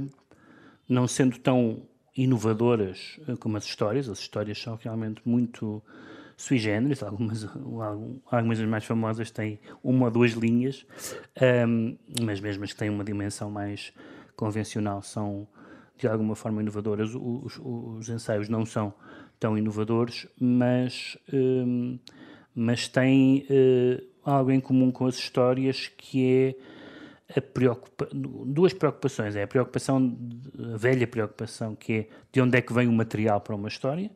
não sendo tão inovadoras como as histórias, as histórias são realmente muito sui generis, algumas, algumas das mais famosas têm uma ou duas linhas, um, mas mesmo as que têm uma dimensão mais convencional são de alguma forma inovadoras. Os, os ensaios não são tão inovadores, mas, um, mas têm uh, algo em comum com as histórias que é preocupa duas preocupações. É a preocupação, a velha preocupação, que é de onde é que vem o material para uma história,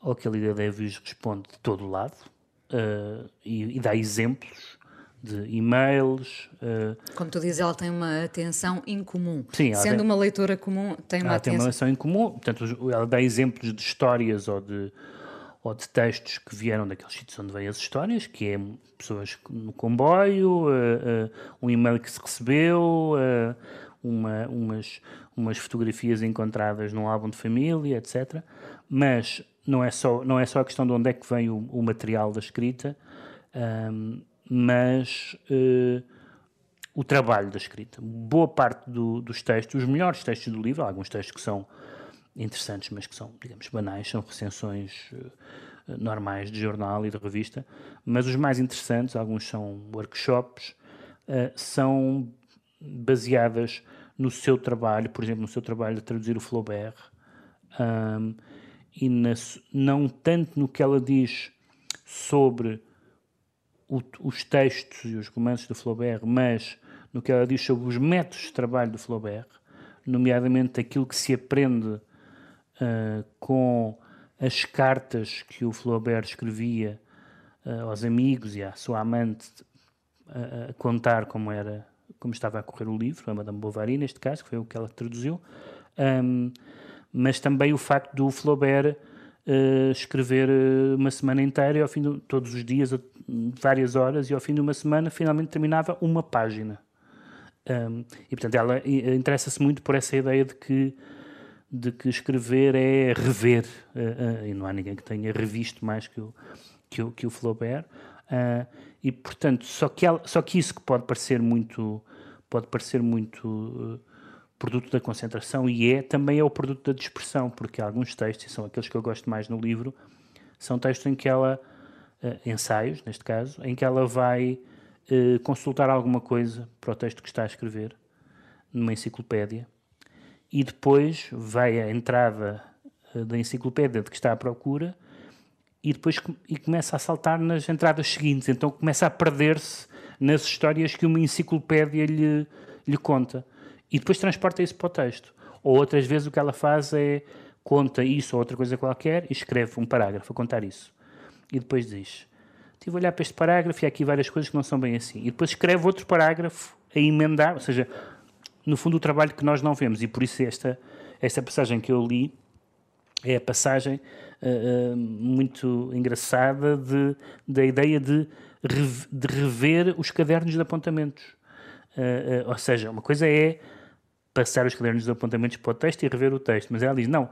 ou que a Lídia Davis responde de todo lado uh, e, e, dá exemplos de e-mails. Uh, Como tu dizes, ela tem uma atenção incomum. Sim, Sendo tem, uma leitora comum, tem uma ela atenção... tem uma atenção incomum, portanto, ela dá exemplos de histórias ou de, ou de textos que vieram daqueles sítios onde vêm as histórias, que é pessoas no comboio, uh, uh, um e-mail que se recebeu, uma, umas, umas fotografias encontradas num álbum de família, etc. Mas não é só, não é só a questão de onde é que vem o, o material da escrita, um, mas uh, o trabalho da escrita. Boa parte do, dos textos, os melhores textos do livro, há alguns textos que são interessantes, mas que são, digamos, banais, são recensões uh, normais de jornal e de revista, mas os mais interessantes, alguns são workshops, uh, são baseadas no seu trabalho, por exemplo, no seu trabalho de traduzir o Flaubert, um, e na, não tanto no que ela diz sobre o, os textos e os romances do Flaubert, mas no que ela diz sobre os métodos de trabalho do Flaubert, nomeadamente aquilo que se aprende uh, com as cartas que o Flaubert escrevia uh, aos amigos e à sua amante uh, a contar como era como estava a correr o livro, a Madame Bovary neste caso, que foi o que ela traduziu. Um, mas também o facto do Flaubert uh, escrever uh, uma semana inteira e ao fim de todos os dias, várias horas, e ao fim de uma semana finalmente terminava uma página. Um, e portanto ela interessa-se muito por essa ideia de que de que escrever é rever uh, e não há ninguém que tenha revisto mais que o que o, que o Flaubert e portanto só que ela, só que isso que pode parecer muito pode parecer muito produto da concentração e é também é o produto da dispersão, porque alguns textos, e são aqueles que eu gosto mais no livro, são textos em que ela, uh, ensaios neste caso, em que ela vai uh, consultar alguma coisa para o texto que está a escrever, numa enciclopédia, e depois vai à entrada uh, da enciclopédia de que está à procura e depois e começa a saltar nas entradas seguintes, então começa a perder-se nas histórias que uma enciclopédia lhe, lhe conta e depois transporta isso para o texto. Ou outras vezes o que ela faz é conta isso ou outra coisa qualquer e escreve um parágrafo a contar isso. E depois diz: Estive a olhar para este parágrafo e há aqui várias coisas que não são bem assim. E depois escreve outro parágrafo a emendar, ou seja, no fundo o trabalho que nós não vemos. E por isso esta, esta passagem que eu li é a passagem uh, uh, muito engraçada de, da ideia de, de rever os cadernos de apontamentos. Uh, ou seja, uma coisa é passar os cadernos de apontamentos para o texto e rever o texto. Mas ela diz, não,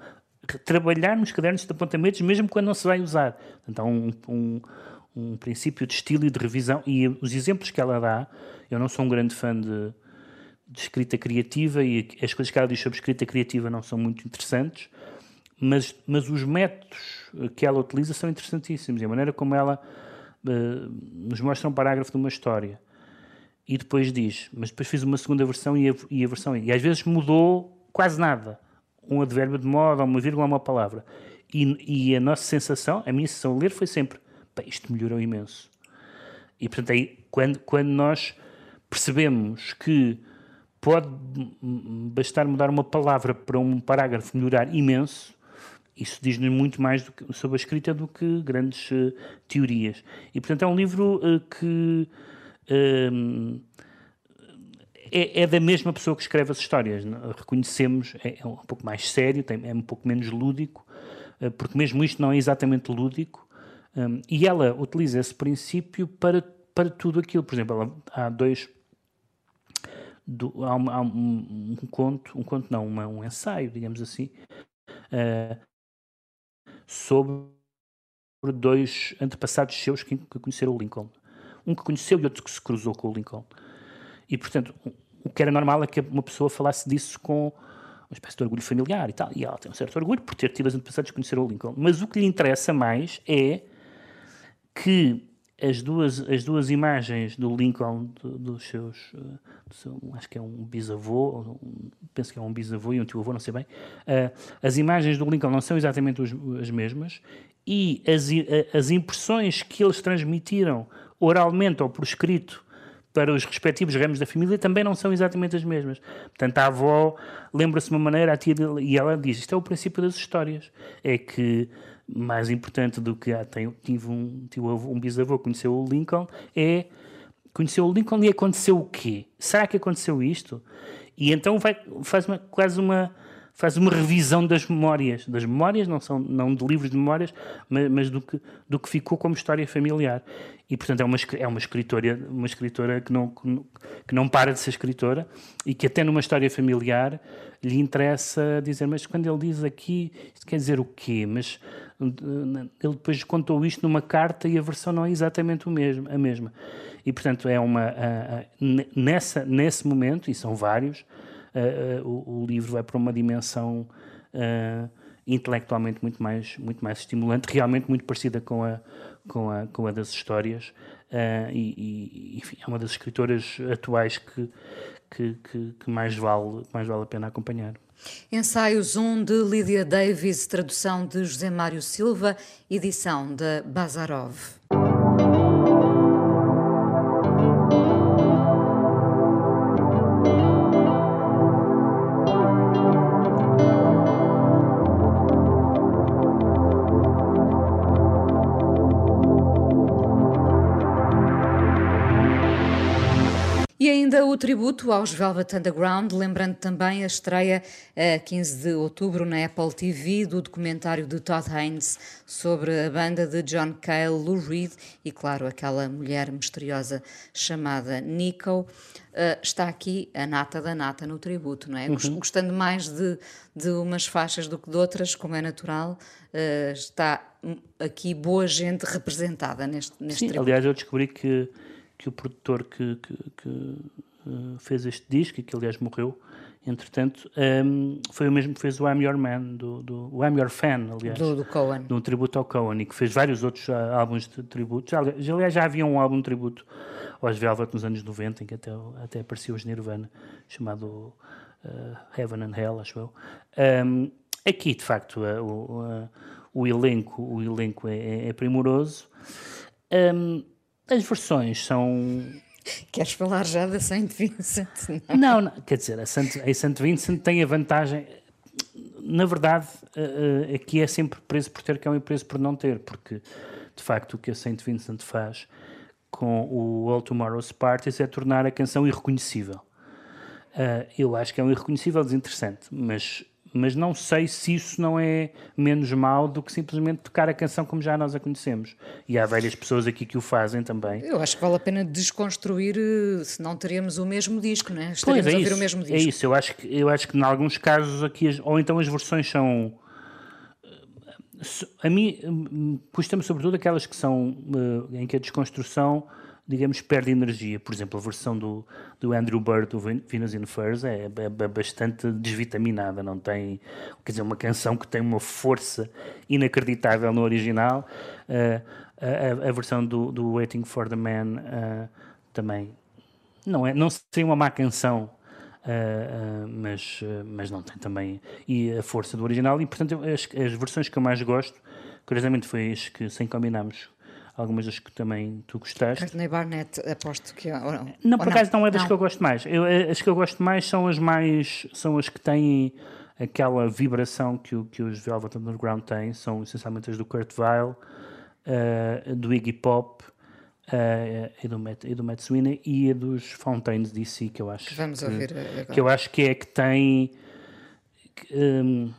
trabalhar nos cadernos de apontamentos mesmo quando não se vai usar. Então, um, um, um princípio de estilo e de revisão. E os exemplos que ela dá, eu não sou um grande fã de, de escrita criativa e as coisas que ela diz sobre escrita criativa não são muito interessantes, mas, mas os métodos que ela utiliza são interessantíssimos. E a maneira como ela uh, nos mostra um parágrafo de uma história e depois diz, mas depois fiz uma segunda versão e a, e a versão. E às vezes mudou quase nada. Um advérbio de moda, uma vírgula, uma palavra. E, e, a nossa sensação, a minha sensação a ler foi sempre: isto melhorou imenso. E portanto, aí, quando, quando nós percebemos que pode bastar mudar uma palavra para um parágrafo melhorar imenso, isso diz-nos muito mais que, sobre a escrita do que grandes uh, teorias. E portanto, é um livro uh, que. Uh, é, é, da mesma pessoa que escreve as histórias. Reconhecemos, é, é, um pouco mais sério, tem, é um pouco menos lúdico, uh, porque mesmo isto não é exatamente lúdico. Um, e ela utiliza esse princípio para, para tudo aquilo. Por exemplo, ela, há dois. Do, há, um, há um, um, conto, um conto não, uma, um ensaio, digamos assim, uh, sobre dois antepassados seus que, que conheceram o Lincoln. Um que conheceu e outro que se cruzou com o Lincoln. E, portanto, o que era normal é que uma pessoa falasse disso com uma espécie de orgulho familiar e tal. E ela tem um certo orgulho por ter tido as antepassados de conhecer o Lincoln. Mas o que lhe interessa mais é que as duas, as duas imagens do Lincoln, do, dos seus, uh, do seu, acho que é um bisavô, penso que é um bisavô e um tio-avô, não sei bem, uh, as imagens do Lincoln não são exatamente os, as mesmas e as, as impressões que eles transmitiram oralmente ou por escrito para os respectivos ramos da família também não são exatamente as mesmas. Portanto, a avó lembra-se de uma maneira, a tia e ela diz: Isto é o princípio das histórias. É que mais importante do que ah, tenho, tive um, tive um bisavô que conheceu o Lincoln é conheceu o Lincoln e aconteceu o quê? Será que aconteceu isto? E então vai, faz uma, quase uma faz uma revisão das memórias, das memórias, não são não de livros de memórias, mas, mas do, que, do que ficou como história familiar. E, portanto, é uma, é uma escritora, uma escritora que não, que não para de ser escritora e que até numa história familiar lhe interessa dizer, mas quando ele diz aqui, isto quer dizer o quê? Mas ele depois contou isto numa carta e a versão não é exatamente o mesmo, a mesma. E, portanto, é uma... A, a, nessa, nesse momento, e são vários, uh, o, o, livro vai para uma dimensão uh, intelectualmente muito mais, muito mais estimulante, realmente muito parecida com a, com a, com a das histórias. Uh, e, e, enfim, é uma das escritoras atuais que, que, que, que, mais, vale, mais vale a pena acompanhar. Ensaios 1 de Lídia Davis, tradução de José Mário Silva, edição de Bazarov. O tributo aos Velvet Underground, lembrando também a estreia a 15 de outubro na Apple TV do documentário de Todd Haynes sobre a banda de John Cale, Lou Reed e, claro, aquela mulher misteriosa chamada Nico. Uh, está aqui a nata da nata no tributo, não é? Uhum. Gostando mais de, de umas faixas do que de outras, como é natural, uh, está aqui boa gente representada neste, neste Sim, tributo. Aliás, eu descobri que que o produtor que, que, que fez este disco, que aliás morreu, entretanto, um, ehm, foi o mesmo que fez o I'm Your Man, do, do, o I'm Your Fan, aliás. Do, do Cohen. De um tributo ao Cohen, e que fez vários outros uh, álbuns de tributos. Aliás, aliás, já havia um álbum de tributo aos Velvet nos anos 90, em que até, até apareceu os Nirvana, chamado uh, Heaven and Hell, acho eu. Um, ehm, aqui, de facto, o, o, elenco, o elenco é, é, é primoroso. Um, ehm, as versões são. Queres falar já da Saint Vincent? Não, não, não quer dizer, a Saint, a Saint Vincent tem a vantagem. Na verdade, uh, aqui é sempre preso por ter que é um preso por não ter, porque de facto o que a Saint Vincent faz com o All Tomorrow's Parties é tornar a canção irreconhecível. Uh, eu acho que é um irreconhecível desinteressante, mas mas não sei se isso não é menos mal do que simplesmente tocar a canção como já nós a conhecemos. E há várias pessoas aqui que o fazem também. Eu acho que vale a pena desconstruir, eh, se não teríamos o mesmo disco, não é? Estaríamos pois é a ouvir isso, o mesmo disco. É isso, eu acho que, eu acho que em alguns casos aqui, ou então as versões são. Eh, a mim, hum, custa-me sobretudo aquelas que são uh, em que a desconstrução digamos, perde energia. Por exemplo, a versão do, do Andrew Bird do Venus in Furs é, é, é, bastante desvitaminada, não tem, quer dizer, uma canção que tem uma força inacreditável no original. Uh, a, a, versão do, do Waiting for the Man uh, também não é, não seria uma má canção, Uh, uh, mas, uh, mas não tem também e a força do original e portanto as, as versões que eu mais gosto curiosamente foi as que sem combinarmos algumas das que também tu gostaste. Courtney Barnett, aposto que. Ou não, não por acaso não? não é das não. que eu gosto mais. Eu, eh, as que eu gosto mais são as mais. são as que têm aquela vibração que, que os Velvet Underground têm, são essencialmente as do Kurt Weill, uh, do Iggy Pop. Uh, e, do Matt, e do Matt Sweeney e a dos Fountains DC que eu acho que vamos que, ouvir agora. que eu acho que é que tem um,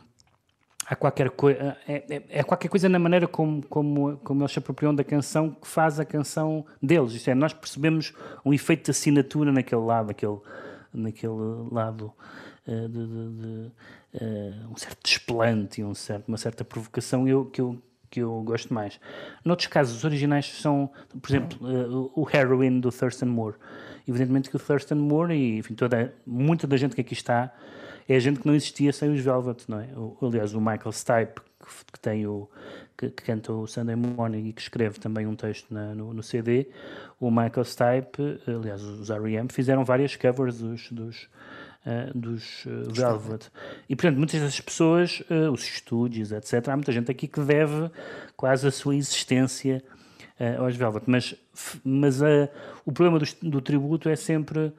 há qualquer coisa é, é, é, qualquer coisa na maneira como, como, como eles se apropriam da canção que faz a canção deles. Isto é, nós percebemos um efeito de assinatura naquele lado, naquele, naquele lado uh, de, de, de uh, um certo desplante, um certo, uma certa provocação eu, que, eu, que eu gosto mais. Noutros casos, os originais são, por exemplo, uh, o Heroin do Thurston Moore. Evidentemente que o Thurston Moore e enfim, toda, muita da gente que aqui está é gente que não existia sem os Velvet, não é? O, aliás, o Michael Stipe, que, que tem o que, que, canta o Sunday Morning e que escreve também um texto na, no, no, CD, o Michael Stipe, aliás, os R.E.M. fizeram várias covers dos, dos, uh, dos uh, Velvet. E, portanto, muitas dessas pessoas, uh, os estúdios, etc., há muita gente aqui que deve quase a sua existência aos Velvet. Mas, mas o problema do, do tributo é sempre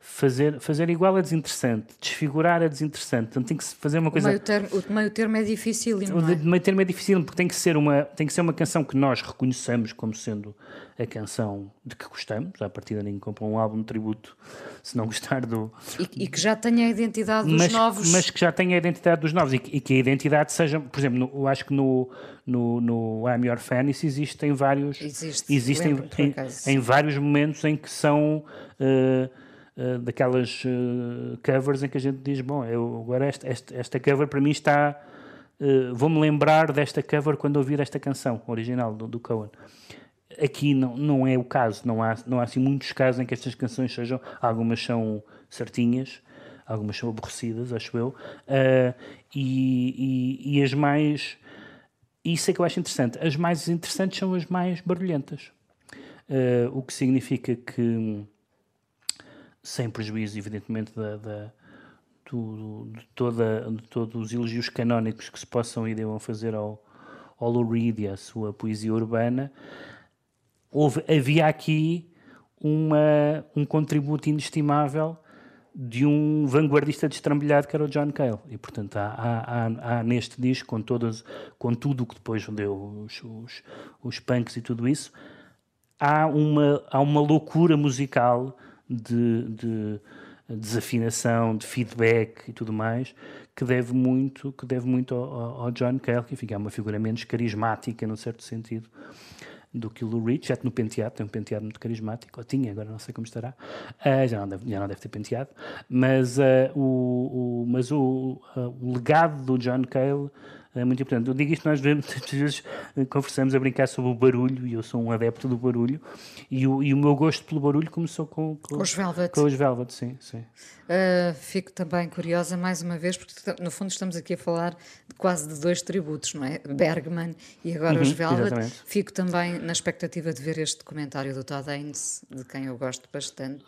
fazer, fazer igual é desinteressante, desfigurar é desinteressante. Então tem que se fazer uma coisa. O meio termo, o meio termo é difícil, não é? O meio termo é difícil porque tem que ser uma tem que ser uma canção que nós reconheçamos como sendo a canção de que gostamos. À partida ninguém compra um álbum de tributo se não gostar do e, e que já tenha a identidade dos mas, novos, mas que já tenha a identidade dos novos e que, e que a identidade seja, por exemplo, no, eu acho que no no, no I'm Your Fan isso existem vários Existe, existem em, em, vários momentos em que são uh, eh, daquelas uh, covers em que a gente diz, bom, eu, agora esta, esta, esta cover para mim está... Uh, Vou-me lembrar desta cover quando ouvir esta canção original do, do Cohen. Aqui não, não é o caso, não há, não há assim muitos casos em que estas canções sejam... Algumas são certinhas, algumas são aborrecidas, acho eu, e, e, e as mais... Isso é que eu acho interessante. As mais interessantes são as mais barulhentas. o que significa que sem prejuízo, evidentemente, da, da do, de, toda, de todos os elogios canónicos que se possam e devam fazer ao, ao Lou Reed e à sua poesia urbana, houve, havia aqui uma, um contributo inestimável de um vanguardista destrambelhado que era o John Cale. E, portanto, há, há, há, neste disco, com, todas, com tudo o que depois deu os, os, os punks e tudo isso, há uma, há uma loucura musical de, de desafinação, de feedback e tudo mais, que deve muito, que deve muito ao, ao John Cale, que enfim, é uma figura menos carismática, num certo sentido, do que o Lou Reed, já no penteado, tem um penteado muito carismático, ou tinha, agora não sei como estará, uh, já, não deve, já não deve ter penteado, mas, uh, o, o, mas o, uh, o legado do John Cale é muito importante. Eu digo isto, nós muitas vezes eh, conversamos a brincar sobre o barulho, e eu sou um adepto do barulho, e o, e o meu gosto pelo barulho começou com, com, com os Velvet. Com os Velvet, sim. sim. Uh, fico também curiosa, mais uma vez, porque no fundo estamos aqui a falar de quase de dois tributos, não é? Bergman e agora uhum, os Velvet. Exatamente. Fico também na expectativa de ver este documentário do Todd Haynes, de quem eu gosto bastante,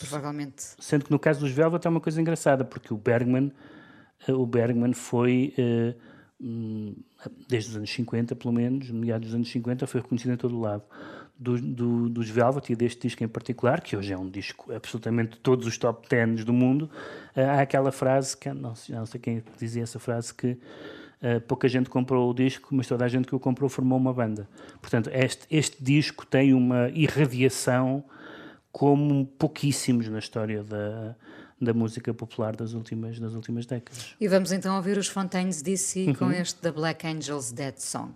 provavelmente. Sendo que no caso dos Velvet é uma coisa engraçada, porque o Bergman, uh, o Bergman foi... Uh, desde os anos 50, pelo menos, meados dos anos 50, foi reconhecido em todo o lado. Do, do, dos Velvet e deste disco em particular, que hoje é um disco absolutamente todos os top 10 do mundo, uh, há aquela frase, que não, não sei quem dizia essa frase, que uh, pouca gente comprou o disco, mas toda a gente que o comprou formou uma banda. Portanto, este, este disco tem uma irradiação como pouquíssimos na história da, da música popular das últimas, das últimas décadas. E vamos então ouvir os Fontaines DC uhum. com este The Black Angels Dead Song.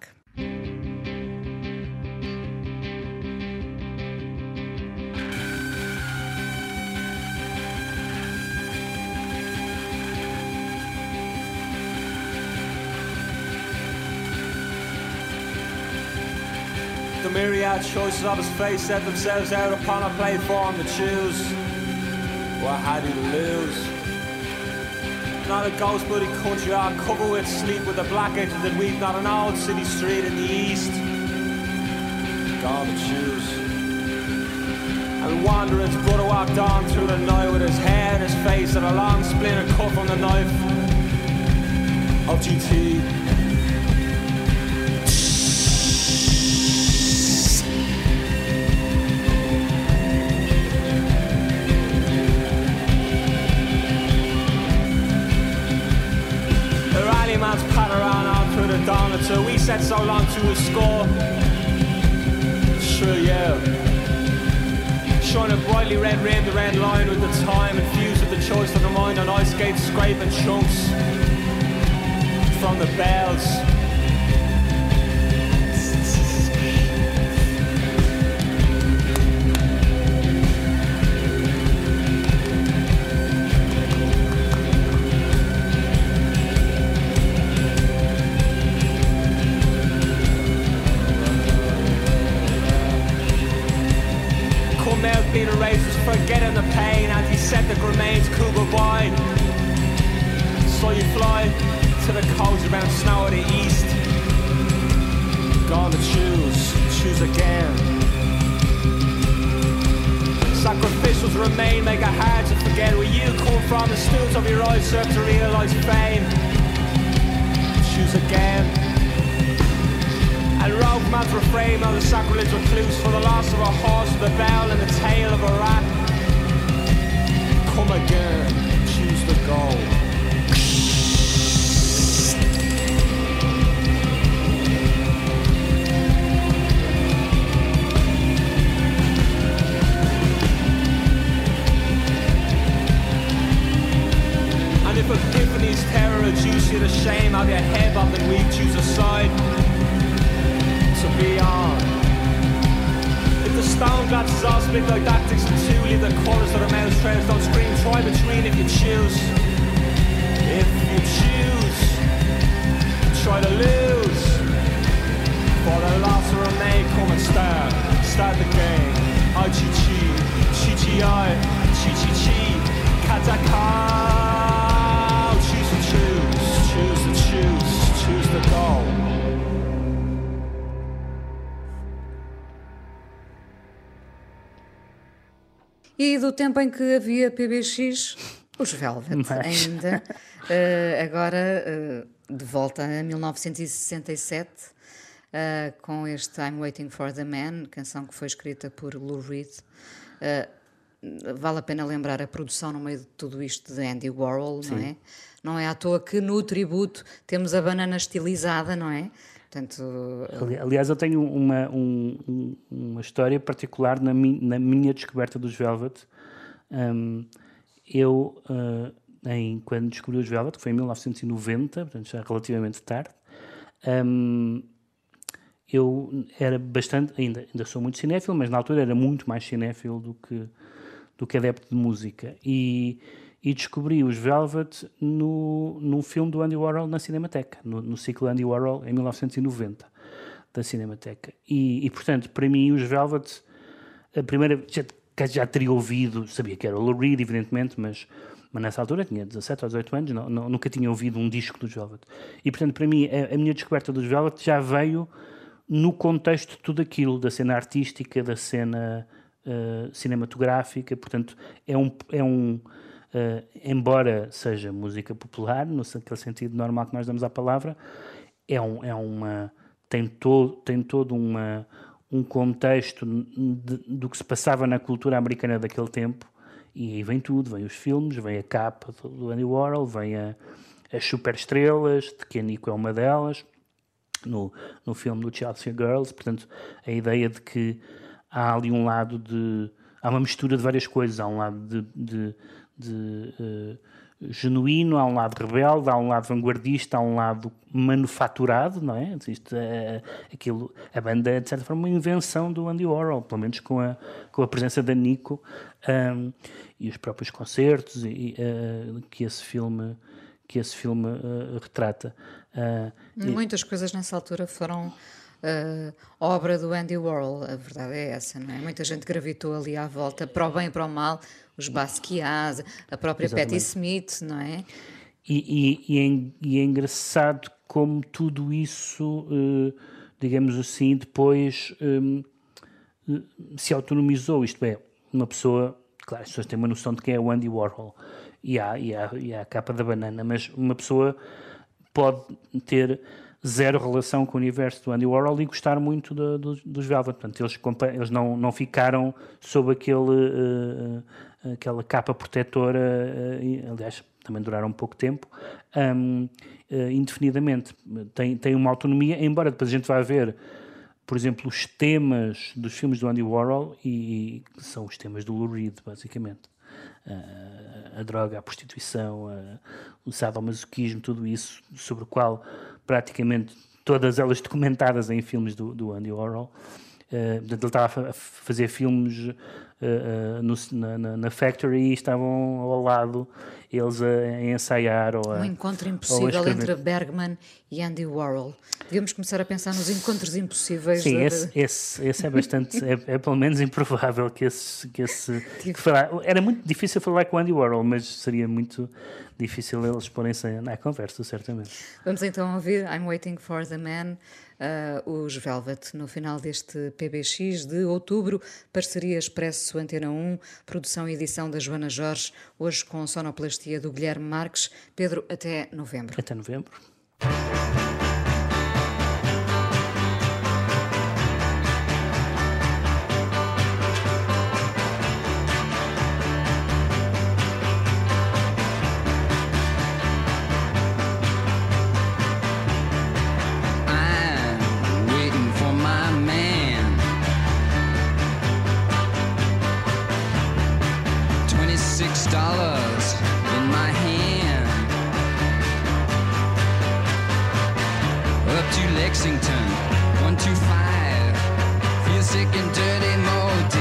The myriad choices of his face set themselves out upon a platform to choose. What he to lose? Not a ghost bloody country all covered with sleep with the black edges that weep, not an old city street in the east. To choose. And wandering's brother walked on through the night with his hair and his face and a long splinter cut from the knife of GT. Set so long to a score. Sure, yeah. Shine a brightly red rim, the red line with the time infused with the choice of the mind on ice skates, scraping chunks from the bells. Out, Peter Racers, forgetting the pain as he set the remains cool goodbye. So you fly to the coast around snow of the east. Gone to choose, choose again. Sacrificials remain, make it hard to forget where you come from. The stools of your eyes serve to realize fame. Choose again. And rogue man's refrain of the sacrilege recluse for the loss of a horse, the bell and the tail of a rat. Come again, choose the goal. And if epiphany's terror reduce you to shame, your head up and we choose a side to be on. If the stone glasses all split like tactics and two leave the colours of the mouse trails, don't scream, try between if you choose. If you choose, try to lose. For the loss or remain, come and start. Start the game. I chi chi, chi I, chi chi chi, katakao. Choose to choose, choose to choose, choose the goal. E do tempo em que havia PBX, os Velvet Mas- ainda. Eh, agora, eh, de volta a 1967, eh, com este I'm Waiting for the Man, canção que foi escrita por Lou Reed. Vale a pena lembrar a produção no meio de tudo isto de Andy Warhol, não Sim. é? Não é à toa que no tributo temos a banana estilizada, não é? Portanto, Ali- Aliás, eu tenho uma, um- um- uma história particular na, mi- na minha descoberta dos Velvet. Um, eu, uh, em, quando descobri os Velvet, que foi em 1990, portanto já relativamente tarde, um, eu era bastante, ainda, ainda sou muito cinéfilo, mas na altura era muito mais cinéfilo do que, do que adepto de música. E, e descobri os Velvet no, num filme do Andy Warhol na Cinemateca, no, no ciclo Andy Warhol em 1990, da Cinemateca. E, e portanto, para mim, os Velvet, a primeira já, já teria ouvido, sabia que era o Lou Reed, evidentemente, mas, mas nessa altura tinha 17 ou 18 anos, não, não- nunca tinha ouvido um disco dos Velvet. E portanto, para mim, a, a minha descoberta dos Velvet já veio no contexto de tudo aquilo, da cena artística, da cena eh, cinematográfica, portanto, é um. É um eh, embora seja música popular, no sentido normal que nós damos à palavra, é, um, é uma. tem, to, tem todo uma, um contexto de- do que se passava na cultura americana daquele tempo, e aí vem tudo: vem os filmes, vem a capa do- do Andy Warhol, vem a, as superestrelas, de que a Nico é uma delas no, no filme do Chelsea Girls, portanto, a ideia de que há ali um lado de. há uma mistura de várias coisas, há um lado de. de, de, eh, genuíno, há um lado rebelde, há um lado vanguardista, há um lado manufaturado, não é? Isto, é aquilo, a banda é, de certa forma, uma invenção do Andy Warhol, pelo menos com a, com a presença da Nico um, e os próprios concertos e, uh, que esse filme, que esse filme uh, retrata. Uh, e- Muitas coisas nessa altura foram uh, obra do Andy Warhol, a verdade é essa, não é? Muita gente gravitou ali à volta, para o bem e para o mal, os Basquiat, a própria Exatamente. Patti Smith, não é? E, e, e, é, e é engraçado como tudo isso, uh, digamos assim, depois um, se autonomizou, isto é, uma pessoa, claro, as pessoas têm uma noção de quem é o Andy Warhol e há, e há, e há a capa da banana, mas uma pessoa pode ter zero relação com o universo do Andy Warhol e gostar muito dos Velvet. Portanto, eles, eles não, não ficaram sob aquele, uh, aquela capa protetora, uh, aliás, também duraram pouco tempo, um, uh, indefinidamente. Tem, tem uma autonomia, embora depois a gente vá ver por exemplo, os temas dos filmes do Andy Warhol e, e são os temas do Lou Reed, basicamente. A droga, a prostituição, uh, o sadomasoquismo, tudo isso, sobre o qual praticamente todas elas documentadas em filmes do, do Andy Warhol. Uh, ele estava a fazer filmes uh, no, na, na, Factory e estavam ao lado eles a, a ensaiar ou a, Um encontro impossível entre Bergman e Andy Warhol. Devíamos começar a pensar nos encontros impossíveis. Sim, esse, esse, esse, é bastante, é, é, pelo menos improvável que esse, que esse que falar, era muito difícil falar com Andy Warhol, mas seria muito difícil eles porem-se na conversa, certamente. Vamos então ouvir I'm Waiting for the Man uh, os Velvet no final deste PBX de outubro, parceria Expresso Antena 1, produção e edição da Joana Jorge, hoje com sonoplastia do Guilherme Marques. Pedro, até novembro. Até novembro. Lexington, 125. Feel sick and dirty, moldy.